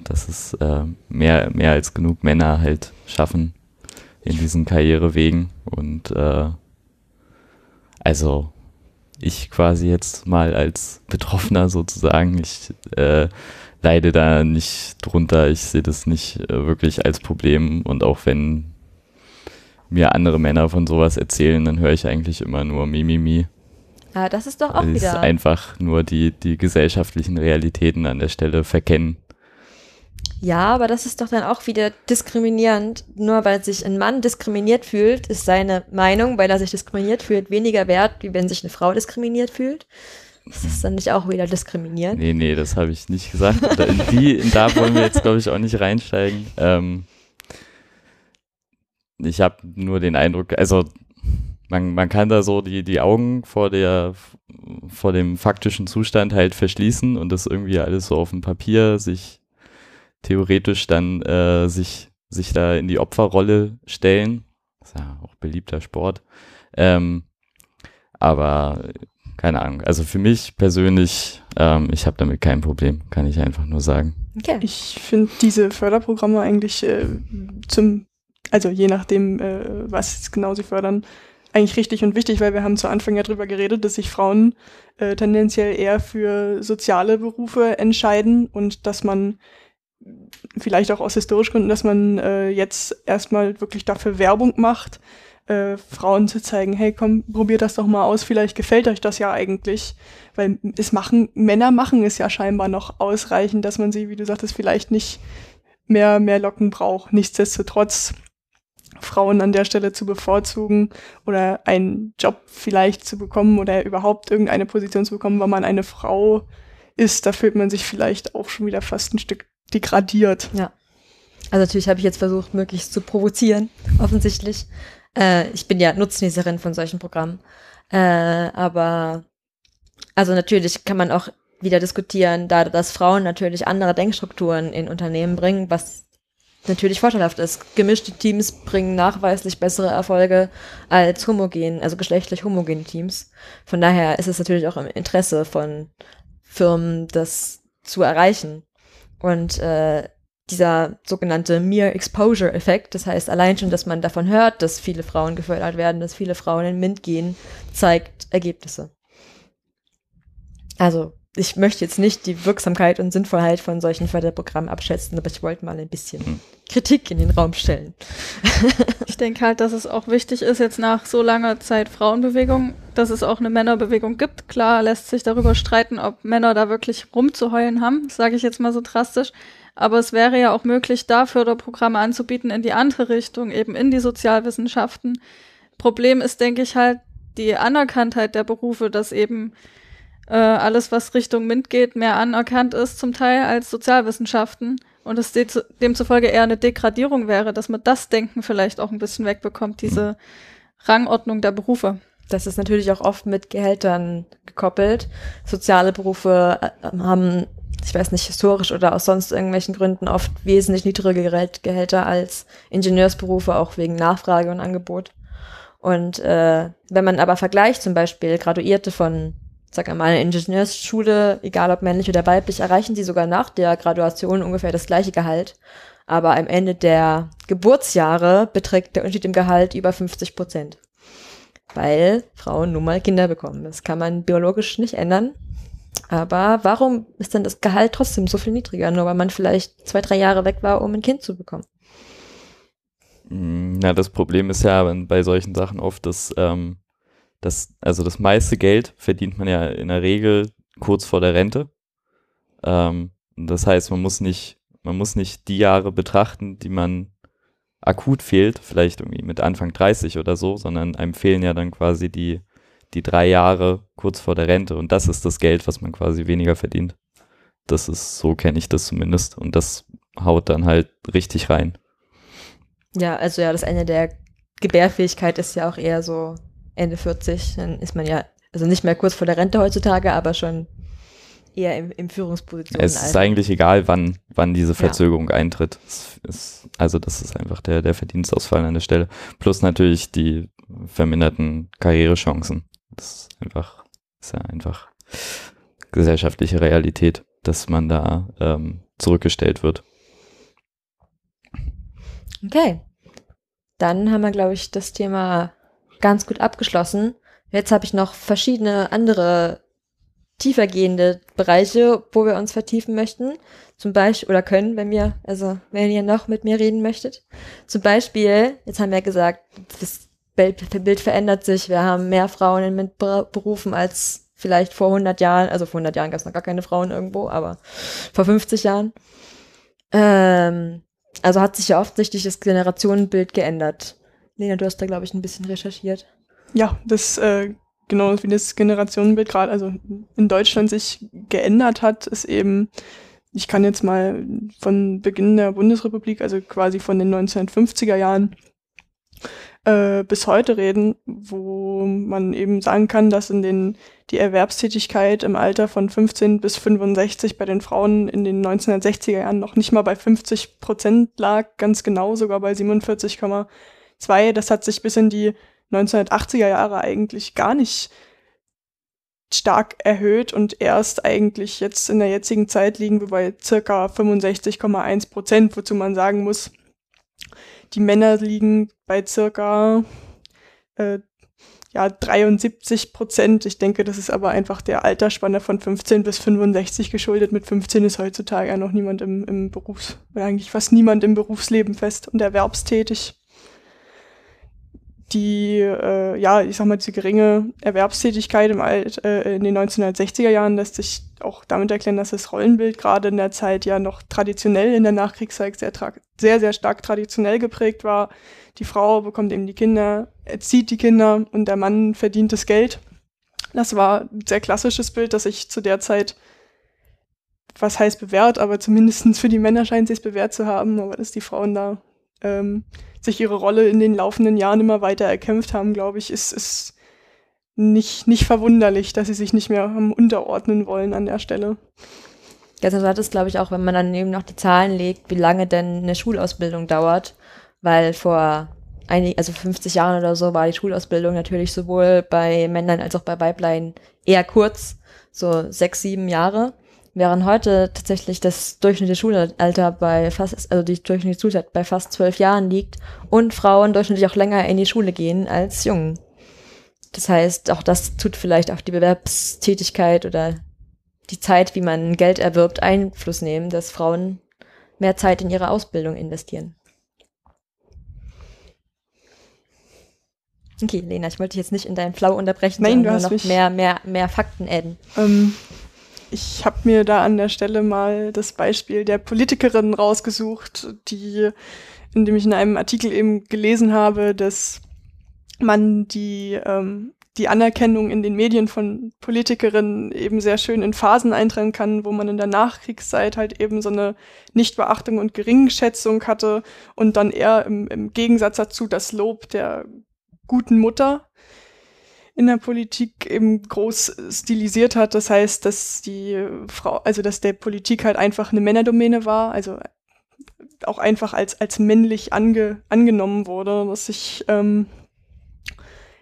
dass es äh, mehr, mehr als genug Männer halt schaffen in diesen Karrierewegen und äh, also ich quasi jetzt mal als Betroffener sozusagen, ich äh, leide da nicht drunter. Ich sehe das nicht äh, wirklich als Problem. Und auch wenn mir andere Männer von sowas erzählen, dann höre ich eigentlich immer nur Mimimi. Ah, das ist doch auch wieder. Ist einfach nur die, die gesellschaftlichen Realitäten an der Stelle verkennen. Ja, aber das ist doch dann auch wieder diskriminierend. Nur weil sich ein Mann diskriminiert fühlt, ist seine Meinung, weil er sich diskriminiert fühlt, weniger wert, wie wenn sich eine Frau diskriminiert fühlt. Ist das dann nicht auch wieder diskriminierend? Nee, nee, das habe ich nicht gesagt. In die, in da wollen wir jetzt, glaube ich, auch nicht reinsteigen. Ähm, ich habe nur den Eindruck, also man, man kann da so die, die Augen vor der vor dem faktischen Zustand halt verschließen und das irgendwie alles so auf dem Papier sich theoretisch dann äh, sich, sich da in die Opferrolle stellen. Das ist ja auch beliebter Sport. Ähm, aber keine Ahnung. Also für mich persönlich, ähm, ich habe damit kein Problem, kann ich einfach nur sagen. Okay. Ich finde diese Förderprogramme eigentlich äh, zum, also je nachdem, äh, was genau sie fördern, eigentlich richtig und wichtig, weil wir haben zu Anfang ja drüber geredet, dass sich Frauen äh, tendenziell eher für soziale Berufe entscheiden und dass man vielleicht auch aus historischen Gründen, dass man äh, jetzt erstmal wirklich dafür Werbung macht, äh, Frauen zu zeigen, hey, komm, probiert das doch mal aus, vielleicht gefällt euch das ja eigentlich. Weil es machen, Männer machen es ja scheinbar noch ausreichend, dass man sie, wie du sagtest, vielleicht nicht mehr, mehr Locken braucht. Nichtsdestotrotz Frauen an der Stelle zu bevorzugen oder einen Job vielleicht zu bekommen oder überhaupt irgendeine Position zu bekommen, weil man eine Frau ist, da fühlt man sich vielleicht auch schon wieder fast ein Stück degradiert. Ja. Also natürlich habe ich jetzt versucht, möglichst zu provozieren, [LAUGHS] offensichtlich. Äh, ich bin ja Nutznießerin von solchen Programmen. Äh, aber also natürlich kann man auch wieder diskutieren, da dass Frauen natürlich andere Denkstrukturen in Unternehmen bringen, was natürlich vorteilhaft ist. Gemischte Teams bringen nachweislich bessere Erfolge als homogen, also geschlechtlich homogene Teams. Von daher ist es natürlich auch im Interesse von Firmen, das zu erreichen. Und äh, dieser sogenannte Mere Exposure Effekt, das heißt allein schon, dass man davon hört, dass viele Frauen gefördert werden, dass viele Frauen in MINT gehen, zeigt Ergebnisse. Also ich möchte jetzt nicht die Wirksamkeit und Sinnvollheit von solchen Förderprogrammen abschätzen, aber ich wollte mal ein bisschen hm. Kritik in den Raum stellen. [LAUGHS] ich denke halt, dass es auch wichtig ist, jetzt nach so langer Zeit Frauenbewegung, dass es auch eine Männerbewegung gibt. Klar lässt sich darüber streiten, ob Männer da wirklich rumzuheulen haben, sage ich jetzt mal so drastisch. Aber es wäre ja auch möglich, da Förderprogramme anzubieten in die andere Richtung, eben in die Sozialwissenschaften. Problem ist, denke ich, halt die Anerkanntheit der Berufe, dass eben äh, alles, was Richtung MINT geht, mehr anerkannt ist zum Teil als Sozialwissenschaften und es de demzufolge eher eine Degradierung wäre, dass man das Denken vielleicht auch ein bisschen wegbekommt, diese Rangordnung der Berufe. Das ist natürlich auch oft mit Gehältern gekoppelt. Soziale Berufe äh, haben ich weiß nicht, historisch oder aus sonst irgendwelchen Gründen oft wesentlich niedrigere Gehälter als Ingenieursberufe, auch wegen Nachfrage und Angebot. Und äh, wenn man aber vergleicht, zum Beispiel Graduierte von, sag mal, einer Ingenieursschule, egal ob männlich oder weiblich, erreichen sie sogar nach der Graduation ungefähr das gleiche Gehalt. Aber am Ende der Geburtsjahre beträgt der Unterschied im Gehalt über 50 Prozent. Weil Frauen nun mal Kinder bekommen. Das kann man biologisch nicht ändern. Aber warum ist denn das Gehalt trotzdem so viel niedriger? Nur weil man vielleicht zwei, drei Jahre weg war, um ein Kind zu bekommen. Mm, na, das Problem ist ja bei solchen Sachen oft, dass ähm, das, also das meiste Geld verdient man ja in der Regel kurz vor der Rente. Ähm, das heißt, man muss nicht, man muss nicht die Jahre betrachten, die man akut fehlt, vielleicht irgendwie mit Anfang 30 oder so, sondern einem fehlen ja dann quasi die die drei Jahre kurz vor der Rente und das ist das Geld, was man quasi weniger verdient. Das ist, so kenne ich das zumindest und das haut dann halt richtig rein. Ja, also ja, das Ende der Gebärfähigkeit ist ja auch eher so Ende 40, dann ist man ja, also nicht mehr kurz vor der Rente heutzutage, aber schon eher im, im Führungsposition. Es ist eigentlich egal, wann, wann diese Verzögerung ja. eintritt. Ist, also das ist einfach der, der Verdienstausfall an der Stelle. Plus natürlich die verminderten Karrierechancen. Das ist einfach, ist ja einfach gesellschaftliche Realität, dass man da ähm, zurückgestellt wird. Okay. Dann haben wir, glaube ich, das Thema ganz gut abgeschlossen. Jetzt habe ich noch verschiedene andere tiefergehende Bereiche, wo wir uns vertiefen möchten. Zum Beispiel, oder können, wenn wir, also wenn ihr noch mit mir reden möchtet. Zum Beispiel, jetzt haben wir gesagt, das Bild verändert sich. Wir haben mehr Frauen in MINT-Berufen als vielleicht vor 100 Jahren. Also vor 100 Jahren gab es noch gar keine Frauen irgendwo, aber vor 50 Jahren. Ähm, also hat sich ja offensichtlich das Generationenbild geändert. Lena, du hast da, glaube ich, ein bisschen recherchiert. Ja, das äh, genau wie das Generationenbild gerade also in Deutschland sich geändert hat, ist eben, ich kann jetzt mal von Beginn der Bundesrepublik, also quasi von den 1950er Jahren, äh, bis heute reden, wo man eben sagen kann, dass in den die Erwerbstätigkeit im Alter von 15 bis 65 bei den Frauen in den 1960er Jahren noch nicht mal bei 50 Prozent lag, ganz genau sogar bei 47,2. Das hat sich bis in die 1980er Jahre eigentlich gar nicht stark erhöht und erst eigentlich jetzt in der jetzigen Zeit liegen wir bei circa 65,1 Prozent, wozu man sagen muss, die Männer liegen bei circa äh, ja, 73 Prozent. Ich denke, das ist aber einfach der Altersspanne von 15 bis 65 geschuldet. Mit 15 ist heutzutage ja noch niemand im, im Berufs, eigentlich fast niemand im Berufsleben fest und erwerbstätig die, äh, ja, ich sag mal, diese geringe Erwerbstätigkeit im Alt, äh, in den 1960er Jahren lässt sich auch damit erklären, dass das Rollenbild gerade in der Zeit ja noch traditionell in der Nachkriegszeit sehr, sehr, sehr stark traditionell geprägt war. Die Frau bekommt eben die Kinder, erzieht die Kinder und der Mann verdient das Geld. Das war ein sehr klassisches Bild, das sich zu der Zeit, was heißt bewährt, aber zumindestens für die Männer scheint es sich bewährt zu haben, aber dass die Frauen da ähm, sich ihre Rolle in den laufenden Jahren immer weiter erkämpft haben, glaube ich, ist, ist nicht, nicht verwunderlich, dass sie sich nicht mehr unterordnen wollen an der Stelle. Ganz interessant ist, glaube ich, auch, wenn man dann eben noch die Zahlen legt, wie lange denn eine Schulausbildung dauert, weil vor einig, also 50 Jahren oder so war die Schulausbildung natürlich sowohl bei Männern als auch bei Weiblein eher kurz, so sechs, sieben Jahre. Während heute tatsächlich das durchschnittliche Schulalter bei fast, also die durchschnittliche Schulzeit bei fast zwölf Jahren liegt und Frauen durchschnittlich auch länger in die Schule gehen als Jungen. Das heißt, auch das tut vielleicht auf die Bewerbstätigkeit oder die Zeit, wie man Geld erwirbt, Einfluss nehmen, dass Frauen mehr Zeit in ihre Ausbildung investieren. Okay, Lena, ich wollte dich jetzt nicht in deinem Flow unterbrechen, Nein, sondern noch mehr, mehr, mehr Fakten adden. Ähm, ich habe mir da an der Stelle mal das Beispiel der Politikerin rausgesucht, die, in dem ich in einem Artikel eben gelesen habe, dass man die, ähm, die Anerkennung in den Medien von Politikerinnen eben sehr schön in Phasen eintrennen kann, wo man in der Nachkriegszeit halt eben so eine Nichtbeachtung und Geringschätzung hatte und dann eher im, im Gegensatz dazu das Lob der guten Mutter in der Politik eben groß stilisiert hat. Das heißt, dass die Frau, also dass der Politik halt einfach eine Männerdomäne war, also auch einfach als, als männlich ange, angenommen wurde, was sich ähm,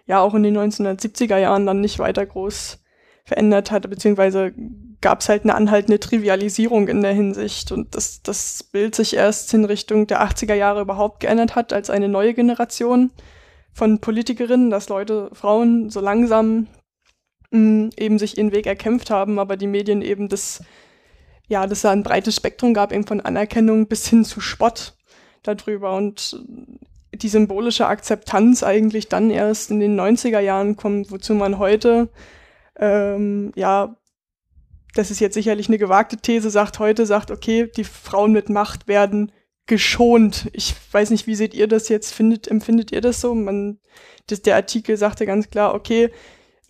ja auch in den 1970er Jahren dann nicht weiter groß verändert hatte, beziehungsweise gab es halt eine anhaltende Trivialisierung in der Hinsicht und dass das Bild sich erst in Richtung der 80er Jahre überhaupt geändert hat, als eine neue Generation von Politikerinnen, dass Leute, Frauen so langsam mh, eben sich ihren Weg erkämpft haben, aber die Medien eben das, ja, dass da ein breites Spektrum gab, eben von Anerkennung bis hin zu Spott darüber. Und die symbolische Akzeptanz eigentlich dann erst in den 90er Jahren kommt, wozu man heute, ähm, ja, das ist jetzt sicherlich eine gewagte These, sagt heute, sagt, okay, die Frauen mit Macht werden geschont. Ich weiß nicht, wie seht ihr das jetzt? Findet, empfindet ihr das so? Man, das, der Artikel sagte ganz klar, okay,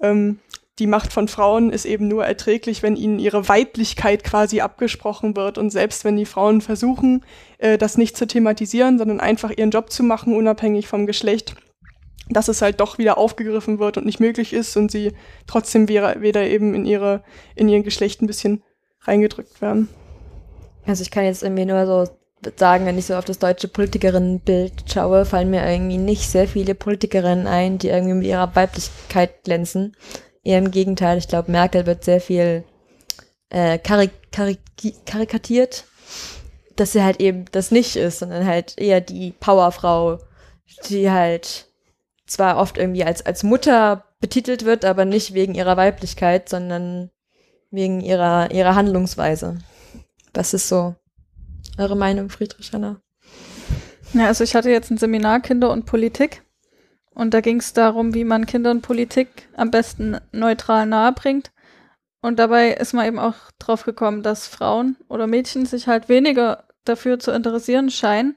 ähm, die Macht von Frauen ist eben nur erträglich, wenn ihnen ihre Weiblichkeit quasi abgesprochen wird. Und selbst wenn die Frauen versuchen, äh, das nicht zu thematisieren, sondern einfach ihren Job zu machen, unabhängig vom Geschlecht, dass es halt doch wieder aufgegriffen wird und nicht möglich ist und sie trotzdem wieder, wieder eben in ihre, in ihr Geschlecht ein bisschen reingedrückt werden. Also ich kann jetzt irgendwie nur so sagen, wenn ich so auf das deutsche Politikerinnenbild schaue, fallen mir irgendwie nicht sehr viele Politikerinnen ein, die irgendwie mit ihrer Weiblichkeit glänzen. Eher im Gegenteil, ich glaube, Merkel wird sehr viel äh, karik karik karikatiert, dass sie halt eben das nicht ist, sondern halt eher die Powerfrau, die halt zwar oft irgendwie als, als Mutter betitelt wird, aber nicht wegen ihrer Weiblichkeit, sondern wegen ihrer, ihrer Handlungsweise. Was ist so eure Meinung, Friedrich Hanna? Ja, also ich hatte jetzt ein Seminar Kinder und Politik und da ging es darum, wie man Kinder und Politik am besten neutral nahebringt. Und dabei ist man eben auch drauf gekommen, dass Frauen oder Mädchen sich halt weniger dafür zu interessieren scheinen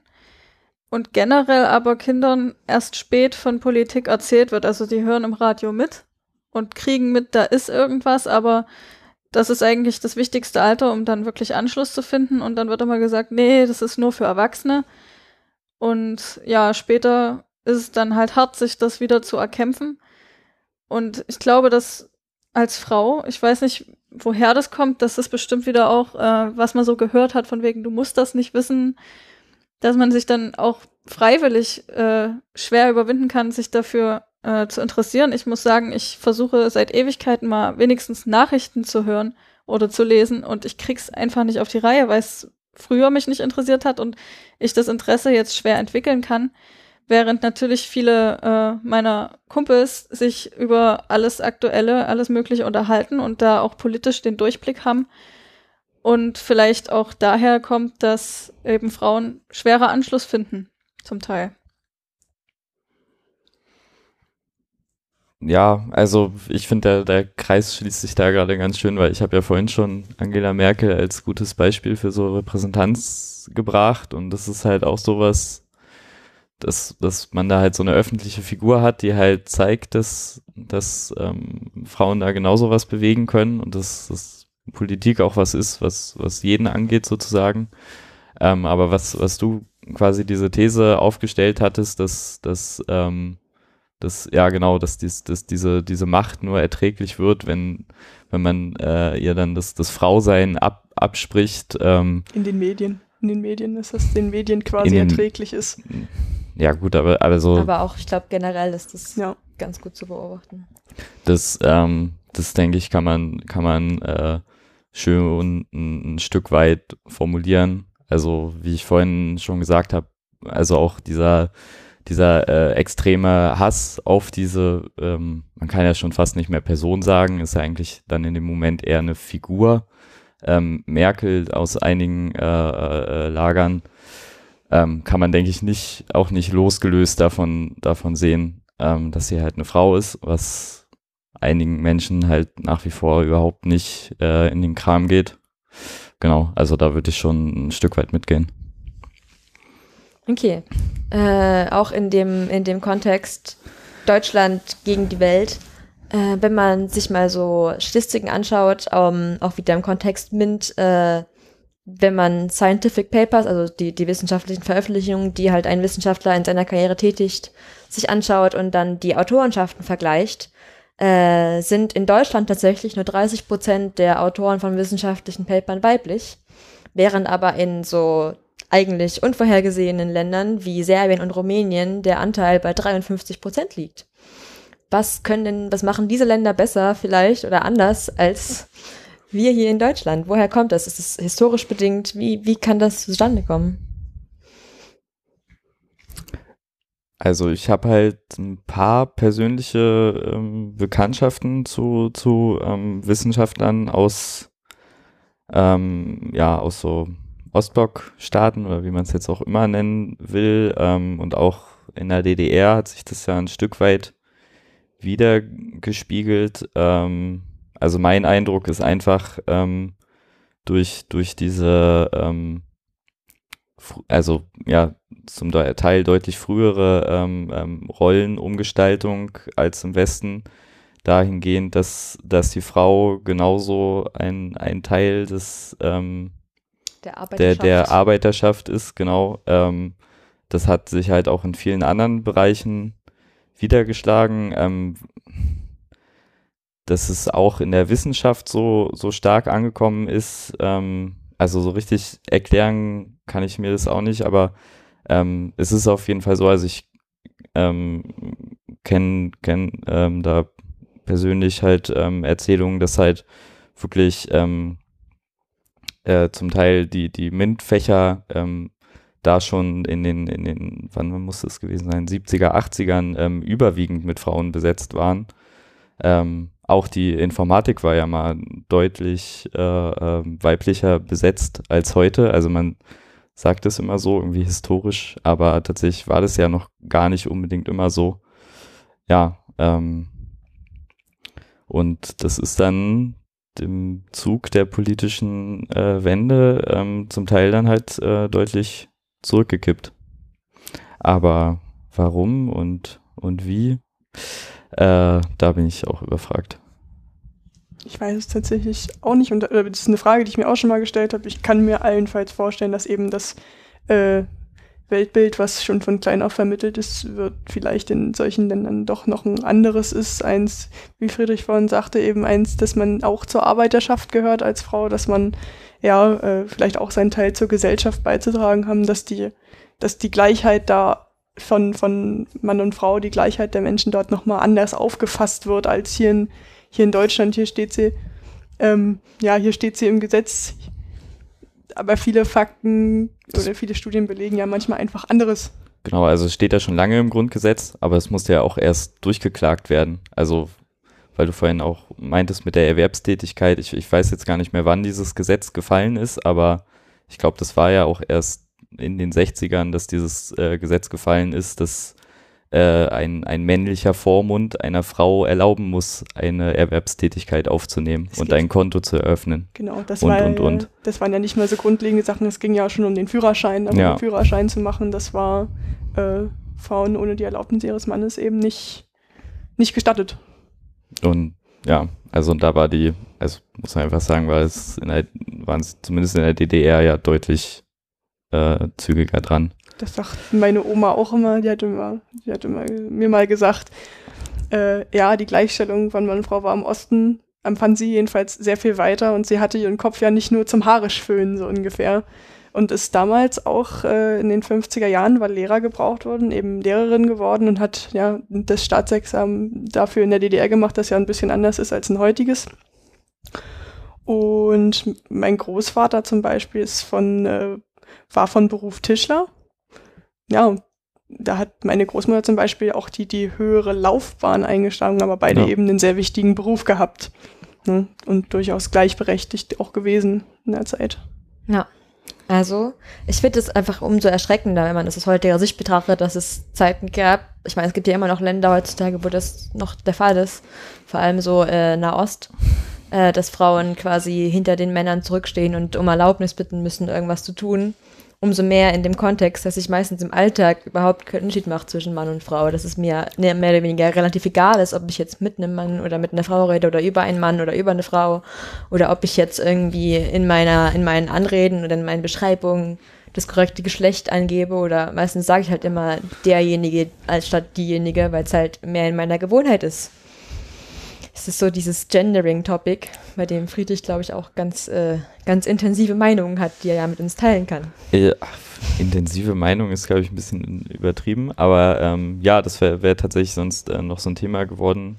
und generell aber Kindern erst spät von Politik erzählt wird. Also die hören im Radio mit und kriegen mit, da ist irgendwas, aber das ist eigentlich das wichtigste Alter, um dann wirklich Anschluss zu finden. Und dann wird immer gesagt, nee, das ist nur für Erwachsene. Und ja, später ist es dann halt hart, sich das wieder zu erkämpfen. Und ich glaube, dass als Frau, ich weiß nicht, woher das kommt, das ist bestimmt wieder auch, äh, was man so gehört hat, von wegen, du musst das nicht wissen, dass man sich dann auch freiwillig äh, schwer überwinden kann, sich dafür äh, zu interessieren. Ich muss sagen, ich versuche seit Ewigkeiten mal wenigstens Nachrichten zu hören oder zu lesen und ich krieg's einfach nicht auf die Reihe, weil es früher mich nicht interessiert hat und ich das Interesse jetzt schwer entwickeln kann. Während natürlich viele äh, meiner Kumpels sich über alles Aktuelle, alles Mögliche unterhalten und da auch politisch den Durchblick haben. Und vielleicht auch daher kommt, dass eben Frauen schwerer Anschluss finden, zum Teil. Ja, also ich finde, der, der Kreis schließt sich da gerade ganz schön, weil ich habe ja vorhin schon Angela Merkel als gutes Beispiel für so Repräsentanz gebracht und das ist halt auch sowas, dass, dass man da halt so eine öffentliche Figur hat, die halt zeigt, dass, dass ähm, Frauen da genauso was bewegen können und dass, dass Politik auch was ist, was, was jeden angeht sozusagen. Ähm, aber was, was du quasi diese These aufgestellt hattest, dass, dass ähm, dass, ja genau, dass, dies, dass diese, diese Macht nur erträglich wird, wenn, wenn man äh, ihr dann das, das Frausein ab, abspricht. Ähm, In den Medien. In den Medien ist das den Medien quasi den- erträglich ist. ja gut, aber, aber so, Aber auch, ich glaube, generell ist das Ja. ganz gut zu beobachten. das, ähm, das denke ich, kann man, kann man äh, schön ein, ein Stück weit formulieren. Also wie ich vorhin schon gesagt habe, also auch dieser dieser äh, extreme Hass auf diese, ähm, man kann ja schon fast nicht mehr Person sagen, ist ja eigentlich dann in dem Moment eher eine Figur. Ähm, Merkel aus einigen äh, äh, Lagern ähm, kann man, denke ich, nicht, auch nicht losgelöst davon, davon sehen. ähm, dass sie halt eine Frau ist, was einigen Menschen halt nach wie vor überhaupt nicht äh, in den Kram geht. Genau, also da würde ich schon ein Stück weit mitgehen. Okay. Äh, auch in dem, in dem Kontext Deutschland gegen die Welt, äh, wenn man sich mal so Statistiken anschaut, um, auch wieder im Kontext MINT, äh, wenn man Scientific Papers, also die, die wissenschaftlichen Veröffentlichungen, die halt ein Wissenschaftler in seiner Karriere tätigt, sich anschaut und dann die Autorenschaften vergleicht, äh, sind in Deutschland tatsächlich nur 30 Prozent der Autoren von wissenschaftlichen Papern weiblich, während aber in so eigentlich unvorhergesehenen Ländern wie Serbien und Rumänien der Anteil bei 53 Prozent liegt. Was können denn, was machen diese Länder besser vielleicht oder anders als wir hier in Deutschland? Woher kommt das? Ist es historisch bedingt? Wie, wie kann das zustande kommen? Also ich habe halt ein paar persönliche ähm, Bekanntschaften zu, zu ähm, Wissenschaftlern aus, ähm, ja, aus so Ostblock-Staaten oder wie man es jetzt auch immer nennen will. Ähm, und auch in der DDR hat sich das ja ein Stück weit wiedergespiegelt. Ähm, also mein Eindruck ist einfach ähm, durch, durch diese, ähm, also ja, zum Teil deutlich frühere ähm, ähm, Rollenumgestaltung als im Westen, dahingehend, dass, dass die Frau genauso ein, ein Teil des ähm, Der der, Arbeiterschaft. der Arbeiterschaft ist, genau. Ähm, das hat sich halt auch in vielen anderen Bereichen wiedergeschlagen. Ähm, dass es auch in der Wissenschaft so, so stark angekommen ist. Ähm, also so richtig erklären kann ich mir das auch nicht, aber ähm, es ist auf jeden Fall so, also ich ähm, kenne kenn, ähm, da persönlich halt ähm, Erzählungen, dass halt wirklich ähm, äh, zum Teil die, die MINT-Fächer ähm, da schon in den, in den, wann muss es gewesen sein, 70er, 80ern ähm, überwiegend mit Frauen besetzt waren. Ähm, auch die Informatik war ja mal deutlich äh, äh, weiblicher besetzt als heute. Also man sagt es immer so, irgendwie historisch, aber tatsächlich war das ja noch gar nicht unbedingt immer so. Ja, ähm, und das ist dann im Zug der politischen äh, Wende ähm, zum Teil dann halt äh, deutlich zurückgekippt. Aber warum und, und wie, äh, da bin ich auch überfragt. Ich weiß es tatsächlich auch nicht. Und äh, das ist eine Frage, die ich mir auch schon mal gestellt habe. Ich kann mir allenfalls vorstellen, dass eben das äh, Weltbild, was schon von klein auf vermittelt ist, wird vielleicht in solchen Ländern doch noch ein anderes ist. Eins, wie Friedrich vorhin sagte, eben eins, dass man auch zur Arbeiterschaft gehört als Frau, dass man ja äh, vielleicht auch seinen Teil zur Gesellschaft beizutragen haben, dass die, dass die Gleichheit da von, von Mann und Frau, die Gleichheit der Menschen dort nochmal anders aufgefasst wird als hier in, hier in Deutschland. Hier steht sie, ähm, ja, hier steht sie im Gesetz, aber viele Fakten Das- oder viele Studien belegen ja manchmal einfach anderes. Genau, also es steht ja schon lange im Grundgesetz, aber es musste ja auch erst durchgeklagt werden. Also, weil du vorhin auch meintest mit der Erwerbstätigkeit, ich, ich weiß jetzt gar nicht mehr, wann dieses Gesetz gefallen ist, aber ich glaube, das war ja auch erst in den 60ern, dass dieses äh, Gesetz gefallen ist, dass äh, ein, ein männlicher Vormund einer Frau erlauben muss, eine Erwerbstätigkeit aufzunehmen Es und geht- ein Konto zu eröffnen. Genau, das Und, war und, und. das waren ja nicht mehr so grundlegende Sachen, es ging ja schon um den Führerschein, aber Ja. den Führerschein zu machen, das war äh, Frauen ohne die Erlaubnis ihres Mannes eben nicht, nicht gestattet. Und ja, also und da war die, also muss man einfach sagen, war es in der, waren es zumindest in der DDR ja deutlich äh, zügiger dran. Das sagt meine Oma auch immer, die hat immer, die hat immer mir mal gesagt, äh, ja, die Gleichstellung von Mann und Frau war im Osten, empfand sie jedenfalls sehr viel weiter und sie hatte ihren Kopf ja nicht nur zum Haarisch föhnen, so ungefähr. Und ist damals auch äh, in den 50er Jahren, weil Lehrer gebraucht wurden, eben Lehrerin geworden und hat ja das Staatsexamen dafür in der DDR gemacht, das ja ein bisschen anders ist als ein heutiges. Und mein Großvater zum Beispiel ist von, äh, war von Beruf Tischler. Ja, da hat meine Großmutter zum Beispiel auch die, die höhere Laufbahn eingeschlagen, aber beide Ja. eben einen sehr wichtigen Beruf gehabt. Ne? Und durchaus gleichberechtigt auch gewesen in der Zeit. Ja. Also, ich finde es einfach umso erschreckender, wenn man es aus heutiger Sicht betrachtet, dass es Zeiten gab, ich meine, es gibt ja immer noch Länder heutzutage, wo das noch der Fall ist, vor allem so äh, Nahost, äh, dass Frauen quasi hinter den Männern zurückstehen und um Erlaubnis bitten müssen, irgendwas zu tun. Umso mehr in dem Kontext, dass sich meistens im Alltag überhaupt keinen Unterschied macht zwischen Mann und Frau. Dass es mir mehr oder weniger relativ egal ist, ob ich jetzt mit einem Mann oder mit einer Frau rede oder über einen Mann oder über eine Frau oder ob ich jetzt irgendwie in meiner, in meinen Anreden oder in meinen Beschreibungen das korrekte Geschlecht angebe oder meistens sage ich halt immer derjenige als statt diejenige, weil es halt mehr in meiner Gewohnheit ist. Es ist so dieses Gendering-Topic, bei dem Friedrich, glaube ich, auch ganz, äh, ganz intensive Meinungen hat, die er ja mit uns teilen kann. Ja, intensive Meinung ist, glaube ich, ein bisschen übertrieben, aber ähm, ja, das wäre wär tatsächlich sonst äh, noch so ein Thema geworden,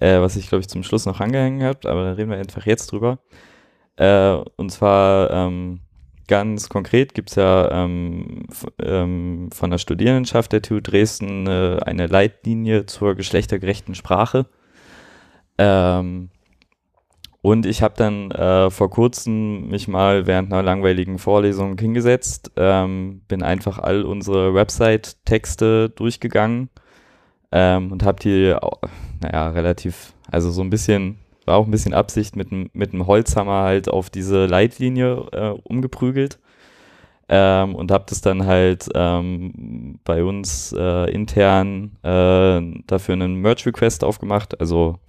äh, was ich, glaube ich, zum Schluss noch angehängt habe, aber da reden wir einfach jetzt drüber. Äh, und zwar ähm, ganz konkret gibt es ja ähm, ähm, von der Studierendenschaft der TU Dresden äh, eine Leitlinie zur geschlechtergerechten Sprache. Ähm, und ich habe dann äh, vor kurzem mich mal während einer langweiligen Vorlesung hingesetzt, ähm, bin einfach all unsere Website-Texte durchgegangen ähm, und habe die, naja, relativ, also so ein bisschen war auch ein bisschen Absicht, mit, mit einem Holzhammer halt auf diese Leitlinie äh, umgeprügelt. Ähm, und habe das dann halt ähm, bei uns äh, intern äh, dafür einen Merge-Request aufgemacht. Also,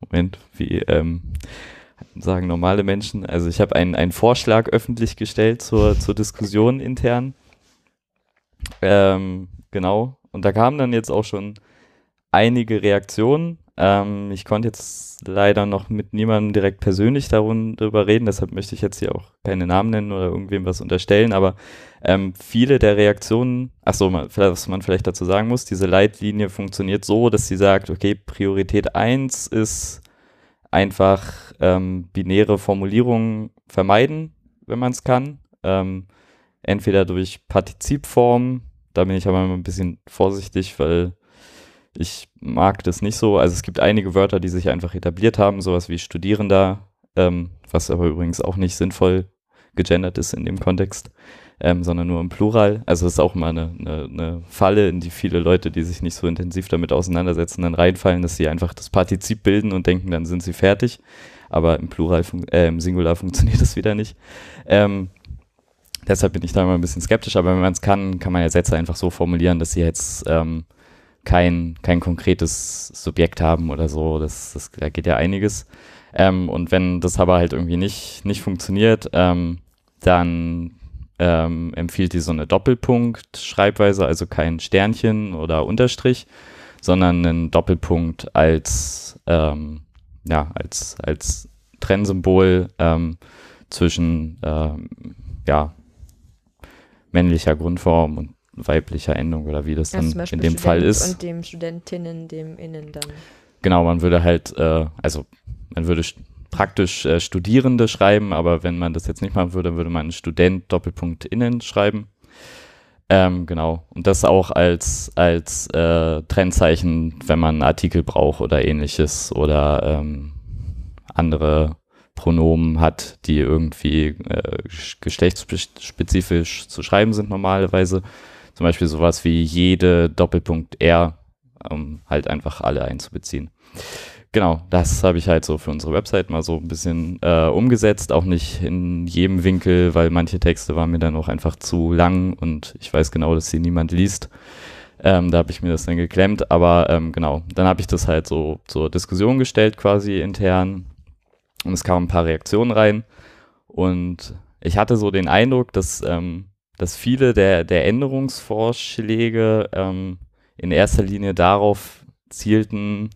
Moment, wie ähm, sagen normale Menschen. Also ich habe einen, einen Vorschlag öffentlich gestellt zur, zur Diskussion intern. Ähm, genau. Und da kamen dann jetzt auch schon einige Reaktionen. Ähm, ich konnte jetzt leider noch mit niemandem direkt persönlich darüber reden, deshalb möchte ich jetzt hier auch keine Namen nennen oder irgendwem was unterstellen, aber ähm, viele der Reaktionen, achso, was man vielleicht dazu sagen muss, diese Leitlinie funktioniert so, dass sie sagt, okay, Priorität 1 ist einfach ähm, binäre Formulierungen vermeiden, wenn man es kann. Ähm, entweder durch Partizipform, da bin ich aber immer ein bisschen vorsichtig, weil ich mag das nicht so. Also es gibt einige Wörter, die sich einfach etabliert haben, sowas wie Studierender, ähm, was aber übrigens auch nicht sinnvoll gegendert ist in dem Kontext, ähm, sondern nur im Plural. Also es ist auch immer eine, eine, eine, Falle, in die viele Leute, die sich nicht so intensiv damit auseinandersetzen, dann reinfallen, dass sie einfach das Partizip bilden und denken, dann sind sie fertig. Aber im Plural, äh, im Singular [LAUGHS] funktioniert das wieder nicht. Ähm, deshalb bin ich da immer ein bisschen skeptisch, aber wenn man es kann, kann man ja Sätze einfach so formulieren, dass sie jetzt ähm, kein, kein konkretes Subjekt haben oder so. Das, das, da geht ja einiges. Ähm, und wenn das aber halt irgendwie nicht, nicht funktioniert, ähm, dann ähm, empfiehlt die so eine Doppelpunkt-Schreibweise, also kein Sternchen oder Unterstrich, sondern einen Doppelpunkt als, ähm, ja, als, als Trennsymbol ähm, zwischen ähm, ja, männlicher Grundform und weiblicher Endung oder wie das dann in dem Student Fall ist. Und dem Studentinnen, dem Innen dann. Genau, man würde halt, äh, also man würde praktisch äh, Studierende schreiben, aber wenn man das jetzt nicht machen würde, würde man Student Doppelpunkt Innen schreiben. Ähm, genau. Und das auch als, als äh, Trennzeichen, wenn man einen Artikel braucht oder ähnliches oder ähm, andere Pronomen hat, die irgendwie äh, geschlechtsspezifisch zu schreiben sind normalerweise. Zum Beispiel sowas wie jede Doppelpunkt R, um halt einfach alle einzubeziehen. Genau, das habe ich halt so für unsere Website mal so ein bisschen äh, umgesetzt, auch nicht in jedem Winkel, weil manche Texte waren mir dann auch einfach zu lang und ich weiß genau, dass sie niemand liest. Ähm, da habe ich mir das dann geklemmt, aber ähm, genau, dann habe ich das halt so zur Diskussion gestellt quasi intern und es kamen ein paar Reaktionen rein und ich hatte so den Eindruck, dass ähm, dass viele der, der Änderungsvorschläge ähm, in erster Linie darauf zielten,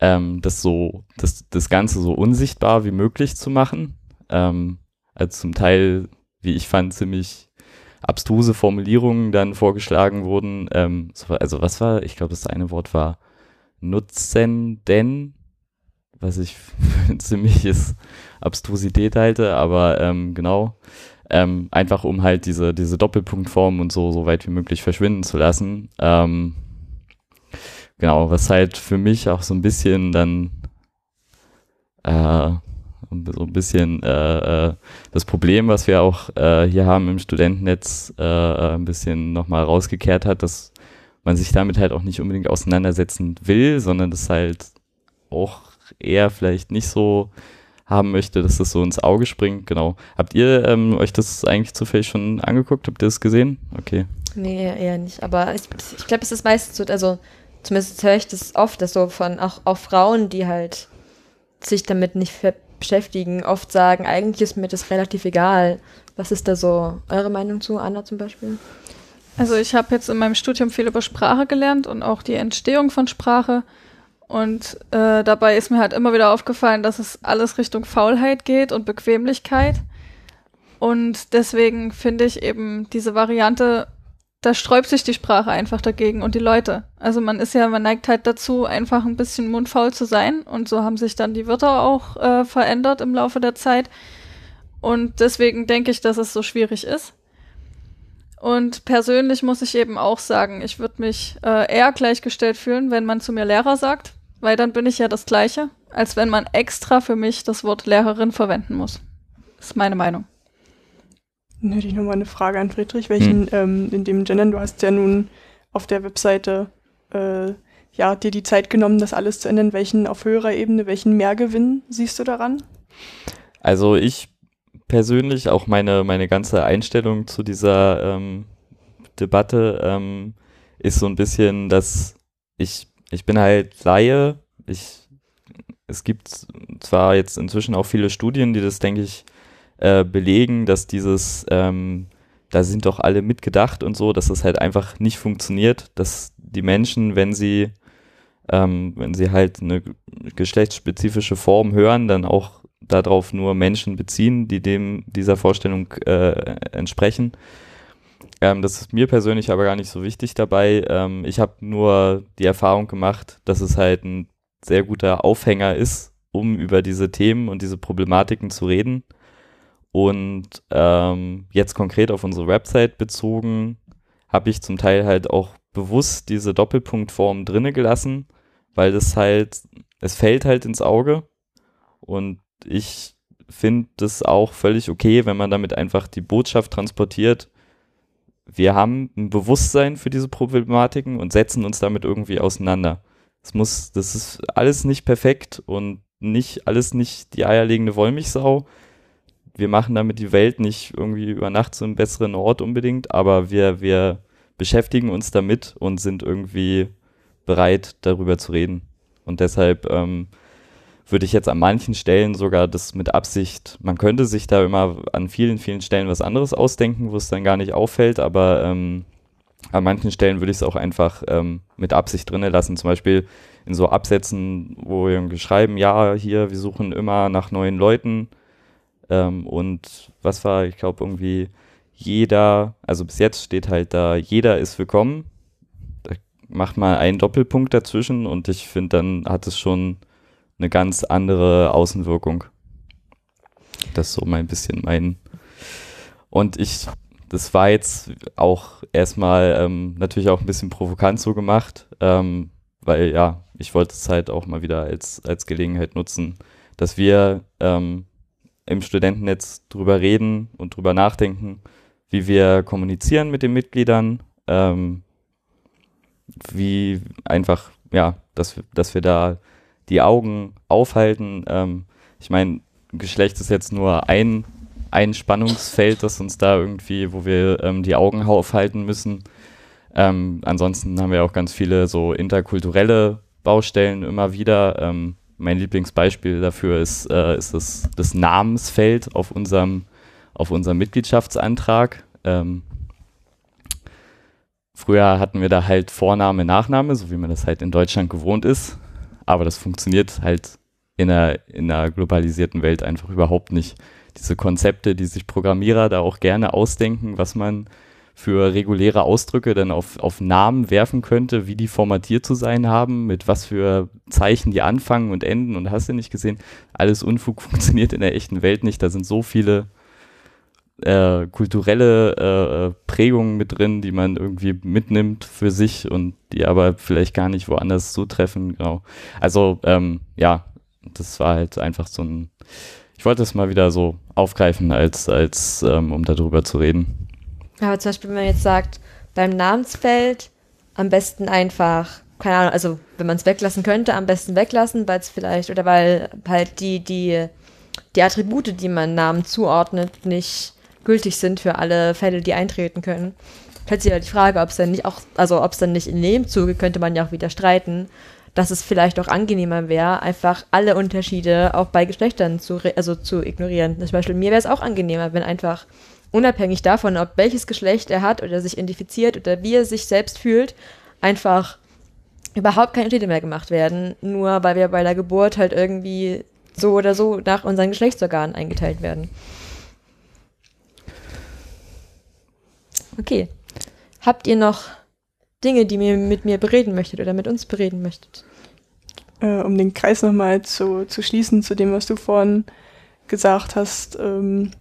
ähm, das so, das, das Ganze so unsichtbar wie möglich zu machen. Ähm, also zum Teil, wie ich fand, ziemlich abstruse Formulierungen dann vorgeschlagen wurden. Ähm, also was war, ich glaube, das eine Wort war Nutzenden, was ich [LAUGHS] für ziemliches Abstrusität halte, aber ähm, genau. Ähm, einfach um halt diese, diese Doppelpunktform und so, so weit wie möglich verschwinden zu lassen. Ähm, genau, was halt für mich auch so ein bisschen dann äh, so ein bisschen äh, äh, das Problem, was wir auch äh, hier haben im Studentennetz, äh, ein bisschen nochmal rausgekehrt hat, dass man sich damit halt auch nicht unbedingt auseinandersetzen will, sondern das halt auch eher vielleicht nicht so haben möchte, dass das so ins Auge springt. Genau. Habt ihr ähm, euch das eigentlich zufällig schon angeguckt? Habt ihr das gesehen? Okay. Nee, eher nicht. Aber ich, ich glaube, es ist meistens so, also zumindest höre ich das oft, dass so von auch, auch Frauen, die halt sich damit nicht beschäftigen, oft sagen, eigentlich ist mir das relativ egal. Was ist da so eure Meinung zu, Anna zum Beispiel? Also ich habe jetzt in meinem Studium viel über Sprache gelernt und auch die Entstehung von Sprache. Und äh, dabei ist mir halt immer wieder aufgefallen, dass es alles Richtung Faulheit geht und Bequemlichkeit. Und deswegen finde ich eben diese Variante, da sträubt sich die Sprache einfach dagegen und die Leute. Also man ist ja, man neigt halt dazu, einfach ein bisschen mundfaul zu sein. Und so haben sich dann die Wörter auch äh, verändert im Laufe der Zeit. Und deswegen denke ich, dass es so schwierig ist. Und persönlich muss ich eben auch sagen, ich würde mich äh, eher gleichgestellt fühlen, wenn man zu mir Lehrer sagt, weil dann bin ich ja das Gleiche, als wenn man extra für mich das Wort Lehrerin verwenden muss. Das ist meine Meinung. Dann hätte ich nochmal eine Frage an Friedrich. Welchen, hm. ähm, in dem Gendern, du hast ja nun auf der Webseite äh, ja, dir die Zeit genommen, das alles zu ändern. Welchen auf höherer Ebene, welchen Mehrgewinn siehst du daran? Also ich persönlich, auch meine, meine ganze Einstellung zu dieser ähm, Debatte ähm, ist so ein bisschen, dass ich ich bin halt Laie. Ich, es gibt zwar jetzt inzwischen auch viele Studien, die das, denke ich, äh, belegen, dass dieses, ähm, da sind doch alle mitgedacht und so, dass das halt einfach nicht funktioniert, dass die Menschen, wenn sie, ähm, wenn sie halt eine geschlechtsspezifische Form hören, dann auch darauf nur Menschen beziehen, die dem dieser Vorstellung äh, entsprechen. Ähm, das ist mir persönlich aber gar nicht so wichtig dabei. Ähm, ich habe nur die Erfahrung gemacht, dass es halt ein sehr guter Aufhänger ist, um über diese Themen und diese Problematiken zu reden. Und ähm, jetzt konkret auf unsere Website bezogen, habe ich zum Teil halt auch bewusst diese Doppelpunktform drinne gelassen, weil das halt, es fällt halt ins Auge. Und ich finde das auch völlig okay, wenn man damit einfach die Botschaft transportiert, wir haben ein Bewusstsein für diese Problematiken und setzen uns damit irgendwie auseinander. Es muss, das ist alles nicht perfekt und nicht alles nicht die eierlegende Wollmilchsau. Wir machen damit die Welt nicht irgendwie über Nacht zu einem besseren Ort unbedingt, aber wir, wir beschäftigen uns damit und sind irgendwie bereit, darüber zu reden. Und deshalb ähm, würde ich jetzt an manchen Stellen sogar das mit Absicht, man könnte sich da immer an vielen, vielen Stellen was anderes ausdenken, wo es dann gar nicht auffällt, aber ähm, an manchen Stellen würde ich es auch einfach ähm, mit Absicht drinnen lassen. Zum Beispiel in so Absätzen, wo wir schreiben, ja, hier, wir suchen immer nach neuen Leuten. Ähm, und was war, ich glaube, irgendwie jeder, also bis jetzt steht halt da, jeder ist willkommen. Da macht mal einen Doppelpunkt dazwischen und ich finde, dann hat es schon eine ganz andere Außenwirkung. Das ist so mein bisschen mein. Und ich, das war jetzt auch erstmal ähm, natürlich auch ein bisschen provokant so gemacht, ähm, weil ja, ich wollte es halt auch mal wieder als, als Gelegenheit nutzen, dass wir ähm, im Studentennetz drüber reden und drüber nachdenken, wie wir kommunizieren mit den Mitgliedern, ähm, wie einfach, ja, dass dass wir da die Augen aufhalten. Ähm, ich meine, Geschlecht ist jetzt nur ein, ein Spannungsfeld, das uns da irgendwie, wo wir ähm, die Augen aufhalten müssen. Ähm, ansonsten haben wir auch ganz viele so interkulturelle Baustellen immer wieder. Ähm, mein Lieblingsbeispiel dafür ist, äh, ist das, das Namensfeld auf unserem, auf unserem Mitgliedschaftsantrag. Ähm, früher hatten wir da halt Vorname, Nachname, so wie man das halt in Deutschland gewohnt ist. Aber das funktioniert halt in einer, in einer globalisierten Welt einfach überhaupt nicht. Diese Konzepte, die sich Programmierer da auch gerne ausdenken, was man für reguläre Ausdrücke dann auf, auf Namen werfen könnte, wie die formatiert zu sein haben, mit was für Zeichen die anfangen und enden und hast du nicht gesehen, alles Unfug [LAUGHS] funktioniert in der echten Welt nicht. Da sind so viele äh, kulturelle äh, Prägungen mit drin, die man irgendwie mitnimmt für sich und die aber vielleicht gar nicht woanders zutreffen. Genau. Also ähm, ja, das war halt einfach so ein. Ich wollte es mal wieder so aufgreifen, als, als ähm, um darüber zu reden. Aber zum Beispiel, wenn man jetzt sagt, beim Namensfeld am besten einfach, keine Ahnung, also wenn man es weglassen könnte, am besten weglassen, weil es vielleicht, oder weil halt die, die, die Attribute, die man Namen zuordnet, nicht gültig sind für alle Fälle, die eintreten können. Stellt sich ja die Frage, ob es dann nicht auch, also ob es dann nicht in dem Zuge, könnte man ja auch wieder streiten, dass es vielleicht auch angenehmer wäre, einfach alle Unterschiede auch bei Geschlechtern zu, also zu ignorieren. Zum Beispiel mir wäre es auch angenehmer, wenn einfach unabhängig davon, ob welches Geschlecht er hat oder sich identifiziert oder wie er sich selbst fühlt, einfach überhaupt keine Unterschiede mehr gemacht werden, nur weil wir bei der Geburt halt irgendwie so oder so nach unseren Geschlechtsorganen eingeteilt werden. Okay. Habt ihr noch Dinge, die ihr mit mir bereden möchtet oder mit uns bereden möchtet? Äh, um den Kreis nochmal zu, zu schließen zu dem, was du vorhin gesagt hast, ähm,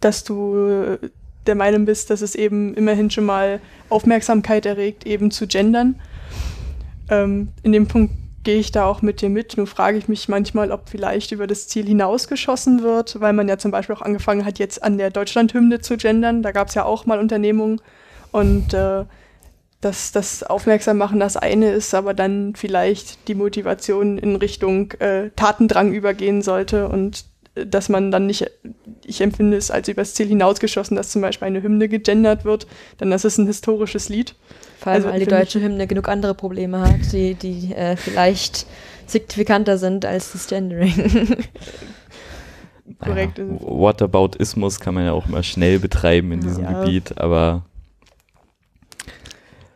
dass du der Meinung bist, dass es eben immerhin schon mal Aufmerksamkeit erregt, eben zu gendern. Ähm, in dem Punkt gehe ich da auch mit dir mit. Nur frage ich mich manchmal, ob vielleicht über das Ziel hinausgeschossen wird, weil man ja zum Beispiel auch angefangen hat, jetzt an der Deutschlandhymne zu gendern. Da gab es ja auch mal Unternehmungen. Und äh, dass das Aufmerksam machen das eine ist, aber dann vielleicht die Motivation in Richtung äh, Tatendrang übergehen sollte und äh, dass man dann nicht, ich empfinde es als übers Ziel hinausgeschossen, dass zum Beispiel eine Hymne gegendert wird, denn das ist ein historisches Lied. Vor allem, also, weil die deutsche Hymne genug andere Probleme hat, die, die äh, vielleicht signifikanter sind als das Gendering. [LAUGHS] Korrekt. Ja, Whataboutismus kann man ja auch mal schnell betreiben in diesem ja. Gebiet, aber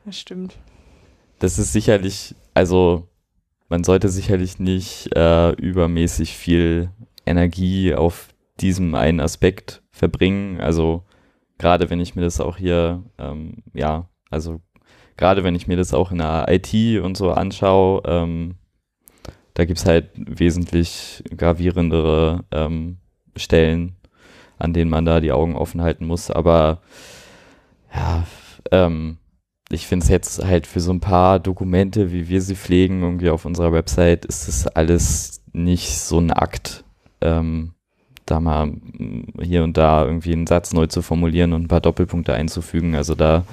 das stimmt. Das ist sicherlich, also man sollte sicherlich nicht äh, übermäßig viel Energie auf diesem einen Aspekt verbringen. Also gerade wenn ich mir das auch hier, ähm, ja, also gerade wenn ich mir das auch in der IT und so anschaue, ähm, da gibt es halt wesentlich gravierendere ähm, Stellen, an denen man da die Augen offen halten muss. Aber ja, ähm, ich finde es jetzt halt für so ein paar Dokumente, wie wir sie pflegen, irgendwie auf unserer Website, ist das alles nicht so ein Akt, ähm, da mal hier und da irgendwie einen Satz neu zu formulieren und ein paar Doppelpunkte einzufügen. Also da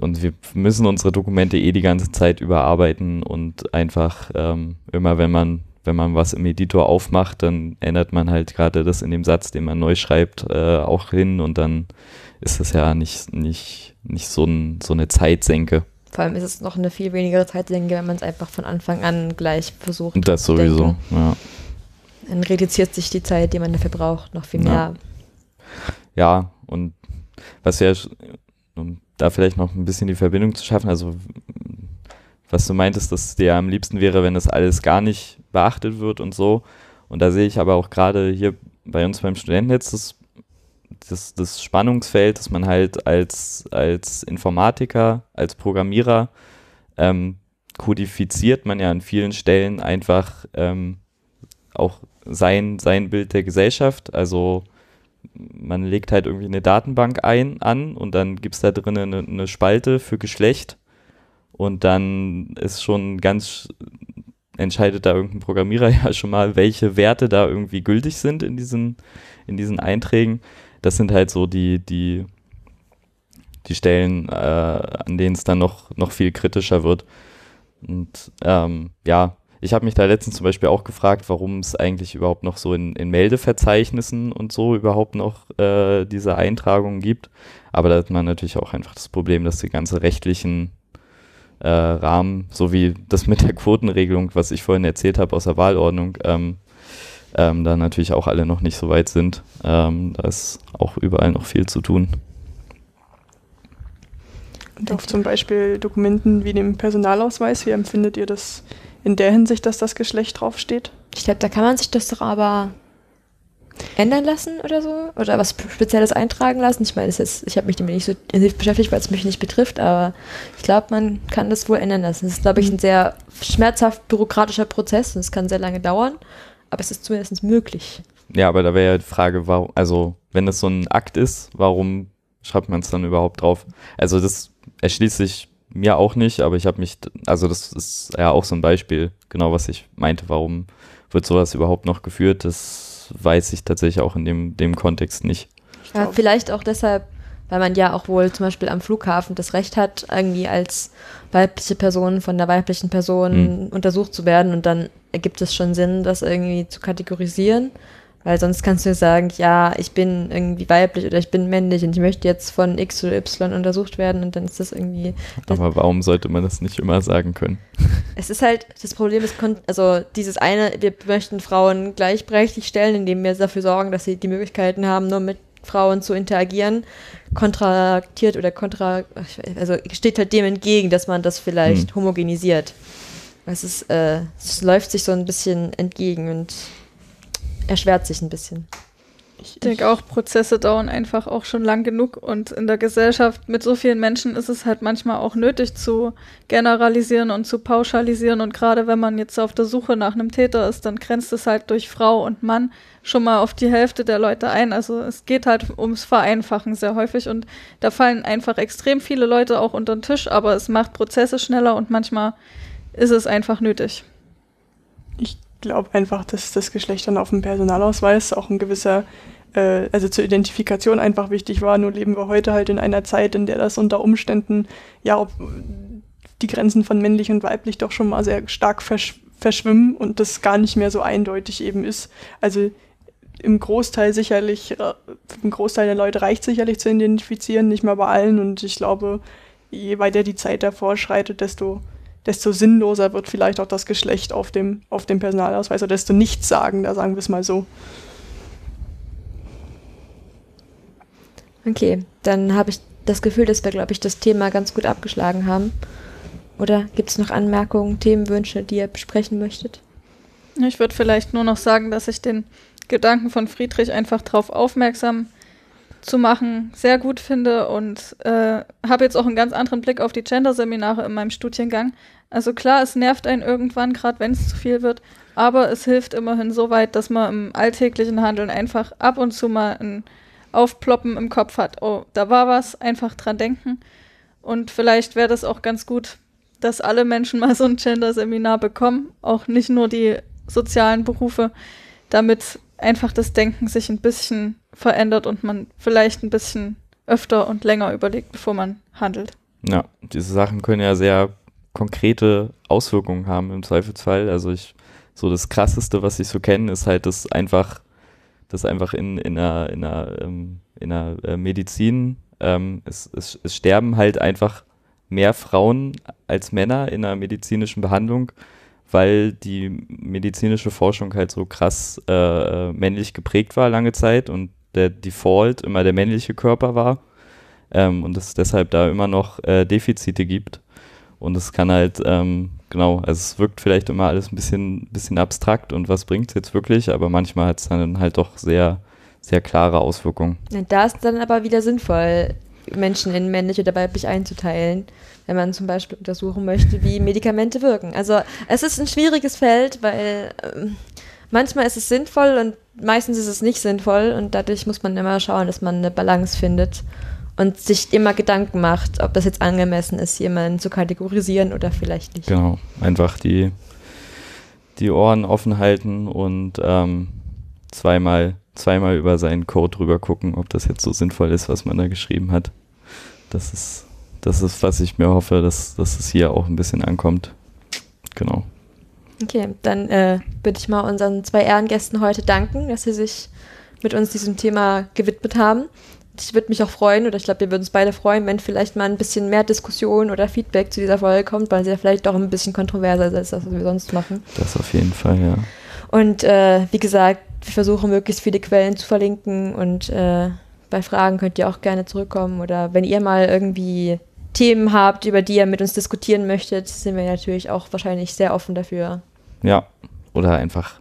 und wir müssen unsere Dokumente eh die ganze Zeit überarbeiten und einfach ähm, immer, wenn man wenn man was im Editor aufmacht, dann ändert man halt gerade das in dem Satz, den man neu schreibt, äh, auch hin und dann ist das ja nicht, nicht, nicht so, ein, so eine Zeitsenke. Vor allem ist es noch eine viel weniger Zeitsenke, wenn man es einfach von Anfang an gleich versucht. Und das sowieso, ja. Dann reduziert sich die Zeit, die man dafür braucht, noch viel mehr. Ja, ja und was ja, um da vielleicht noch ein bisschen die Verbindung zu schaffen, also was du meintest, dass dir am liebsten wäre, wenn das alles gar nicht beachtet wird und so. Und da sehe ich aber auch gerade hier bei uns beim Studentennetz das das, das Spannungsfeld, dass man halt als, als Informatiker, als Programmierer ähm, kodifiziert man ja an vielen Stellen einfach ähm, auch sein, sein Bild der Gesellschaft. Also man legt halt irgendwie eine Datenbank ein an und dann gibt es da drin eine, eine Spalte für Geschlecht und dann ist schon ganz entscheidet da irgendein Programmierer [LAUGHS] ja schon mal, welche Werte da irgendwie gültig sind in diesen, in diesen Einträgen das sind halt so die, die, die Stellen, äh, an denen es dann noch, noch viel kritischer wird. Und ähm, ja, ich habe mich da letztens zum Beispiel auch gefragt, warum es eigentlich überhaupt noch so in, in Meldeverzeichnissen und so überhaupt noch äh, diese Eintragungen gibt. Aber da hat man natürlich auch einfach das Problem, dass die ganze rechtlichen äh, Rahmen, so wie das mit der Quotenregelung, was ich vorhin erzählt habe aus der Wahlordnung, ähm, ähm, da natürlich auch alle noch nicht so weit sind. Ähm, da ist auch überall noch viel zu tun. Und auf zum Beispiel Dokumenten wie dem Personalausweis, wie empfindet ihr das in der Hinsicht, dass das Geschlecht draufsteht? Ich glaube, da kann man sich das doch aber ändern lassen oder so? Oder was Spezielles eintragen lassen? Ich meine, ich habe mich damit nicht so intensiv beschäftigt, weil es mich nicht betrifft, aber ich glaube, man kann das wohl ändern lassen. Das ist, glaube ich, ein sehr schmerzhaft bürokratischer Prozess und es kann sehr lange dauern aber es ist zumindest möglich. Ja, aber da wäre ja die Frage, warum, also wenn es so ein Akt ist, warum schreibt man es dann überhaupt drauf? Also das erschließt sich mir auch nicht, aber ich habe mich, also das ist ja auch so ein Beispiel, genau was ich meinte, warum wird sowas überhaupt noch geführt, das weiß ich tatsächlich auch in dem, dem Kontext nicht. Ja, vielleicht auch deshalb, weil man ja auch wohl zum Beispiel am Flughafen das Recht hat, irgendwie als weibliche Person von der weiblichen Person Mhm. untersucht zu werden und dann ergibt es schon Sinn, das irgendwie zu kategorisieren. Weil sonst kannst du ja sagen, ja, ich bin irgendwie weiblich oder ich bin männlich und ich möchte jetzt von X oder Y untersucht werden und dann ist das irgendwie. Das, Aber warum sollte man das nicht immer sagen können? [LAUGHS] es ist halt, das Problem ist, also dieses eine, wir möchten Frauen gleichberechtigt stellen, indem wir dafür sorgen, dass sie die Möglichkeiten haben, nur mit Frauen zu interagieren, kontraktiert oder kontra, also steht halt dem entgegen, dass man das vielleicht Hm. homogenisiert. Es ist, äh, es läuft sich so ein bisschen entgegen und erschwert sich ein bisschen. Ich, Ich denke auch, Prozesse dauern einfach auch schon lang genug und in der Gesellschaft mit so vielen Menschen ist es halt manchmal auch nötig zu generalisieren und zu pauschalisieren und gerade wenn man jetzt auf der Suche nach einem Täter ist, dann grenzt es halt durch Frau und Mann schon mal auf die Hälfte der Leute ein. Also es geht halt ums Vereinfachen sehr häufig und da fallen einfach extrem viele Leute auch unter den Tisch, aber es macht Prozesse schneller und manchmal ist es einfach nötig. ich glaube einfach, dass das Geschlecht dann auf dem Personalausweis auch ein gewisser, äh, also zur Identifikation einfach wichtig war. Nur leben wir heute halt in einer Zeit, in der das unter Umständen, ja, ob die Grenzen von männlich und weiblich doch schon mal sehr stark versch verschwimmen und das gar nicht mehr so eindeutig eben ist. Also im Großteil sicherlich, äh, im Großteil der Leute reicht sicherlich zu identifizieren, nicht mal bei allen. Und ich glaube, je weiter die Zeit davor schreitet, desto, desto sinnloser wird vielleicht auch das Geschlecht auf dem, auf dem Personalausweis oder desto nichtssagender, sagen wir es mal so. Okay, dann habe ich das Gefühl, dass wir, glaube ich, das Thema ganz gut abgeschlagen haben. Oder gibt es noch Anmerkungen, Themenwünsche, die ihr besprechen möchtet? Ich würde vielleicht nur noch sagen, dass ich den Gedanken von Friedrich einfach darauf aufmerksam zu machen sehr gut finde und äh, habe jetzt auch einen ganz anderen Blick auf die Gender-Seminare in meinem Studiengang. Also klar, es nervt einen irgendwann, gerade wenn es zu viel wird, aber es hilft immerhin so weit, dass man im alltäglichen Handeln einfach ab und zu mal ein Aufploppen im Kopf hat. Oh, da war was, einfach dran denken. Und vielleicht wäre das auch ganz gut, dass alle Menschen mal so ein Gender-Seminar bekommen, auch nicht nur die sozialen Berufe, damit einfach das Denken sich ein bisschen verändert und man vielleicht ein bisschen öfter und länger überlegt, bevor man handelt. Ja, diese Sachen können ja sehr konkrete Auswirkungen haben im Zweifelsfall. Also ich, so das krasseste, was ich so kenne, ist halt, dass einfach, dass einfach in, in einer, in einer, ähm, in einer äh, Medizin, ähm, es, es, es sterben halt einfach mehr Frauen als Männer in einer medizinischen Behandlung, weil die medizinische Forschung halt so krass äh, äh, männlich geprägt war lange Zeit und der Default immer der männliche Körper war ähm, und es deshalb da immer noch äh, Defizite gibt. Und es kann halt, ähm, genau, also es wirkt vielleicht immer alles ein bisschen, bisschen abstrakt und was bringt es jetzt wirklich, aber manchmal hat es dann halt doch sehr, sehr klare Auswirkungen. Da ist dann aber wieder sinnvoll, Menschen in männlich oder weiblich einzuteilen, wenn man zum Beispiel untersuchen möchte, wie Medikamente wirken. Also es ist ein schwieriges Feld, weil ähm, manchmal ist es sinnvoll und meistens ist es nicht sinnvoll und dadurch muss man immer schauen, dass man eine Balance findet und sich immer Gedanken macht, ob das jetzt angemessen ist, jemanden zu kategorisieren oder vielleicht nicht. Genau, einfach die, die Ohren offen halten und ähm, zweimal, zweimal über seinen Code drüber gucken, ob das jetzt so sinnvoll ist, was man da geschrieben hat. Das ist, das ist, was ich mir hoffe, dass, dass es hier auch ein bisschen ankommt. Genau. Okay, dann äh, würde ich mal unseren zwei Ehrengästen heute danken, dass sie sich mit uns diesem Thema gewidmet haben. Ich würde mich auch freuen, oder ich glaube, wir würden uns beide freuen, wenn vielleicht mal ein bisschen mehr Diskussion oder Feedback zu dieser Folge kommt, weil sie ja vielleicht doch ein bisschen kontroverser ist als das, was wir sonst machen. Das auf jeden Fall, ja. Und äh, wie gesagt, wir versuchen möglichst viele Quellen zu verlinken und äh, bei Fragen könnt ihr auch gerne zurückkommen oder wenn ihr mal irgendwie Themen habt, über die ihr mit uns diskutieren möchtet, sind wir natürlich auch wahrscheinlich sehr offen dafür. Ja, oder einfach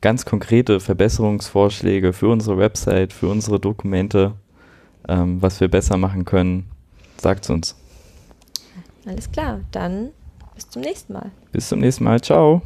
ganz konkrete Verbesserungsvorschläge für unsere Website, für unsere Dokumente, ähm, was wir besser machen können, sagt es uns. Alles klar, dann bis zum nächsten Mal. Bis zum nächsten Mal, ciao.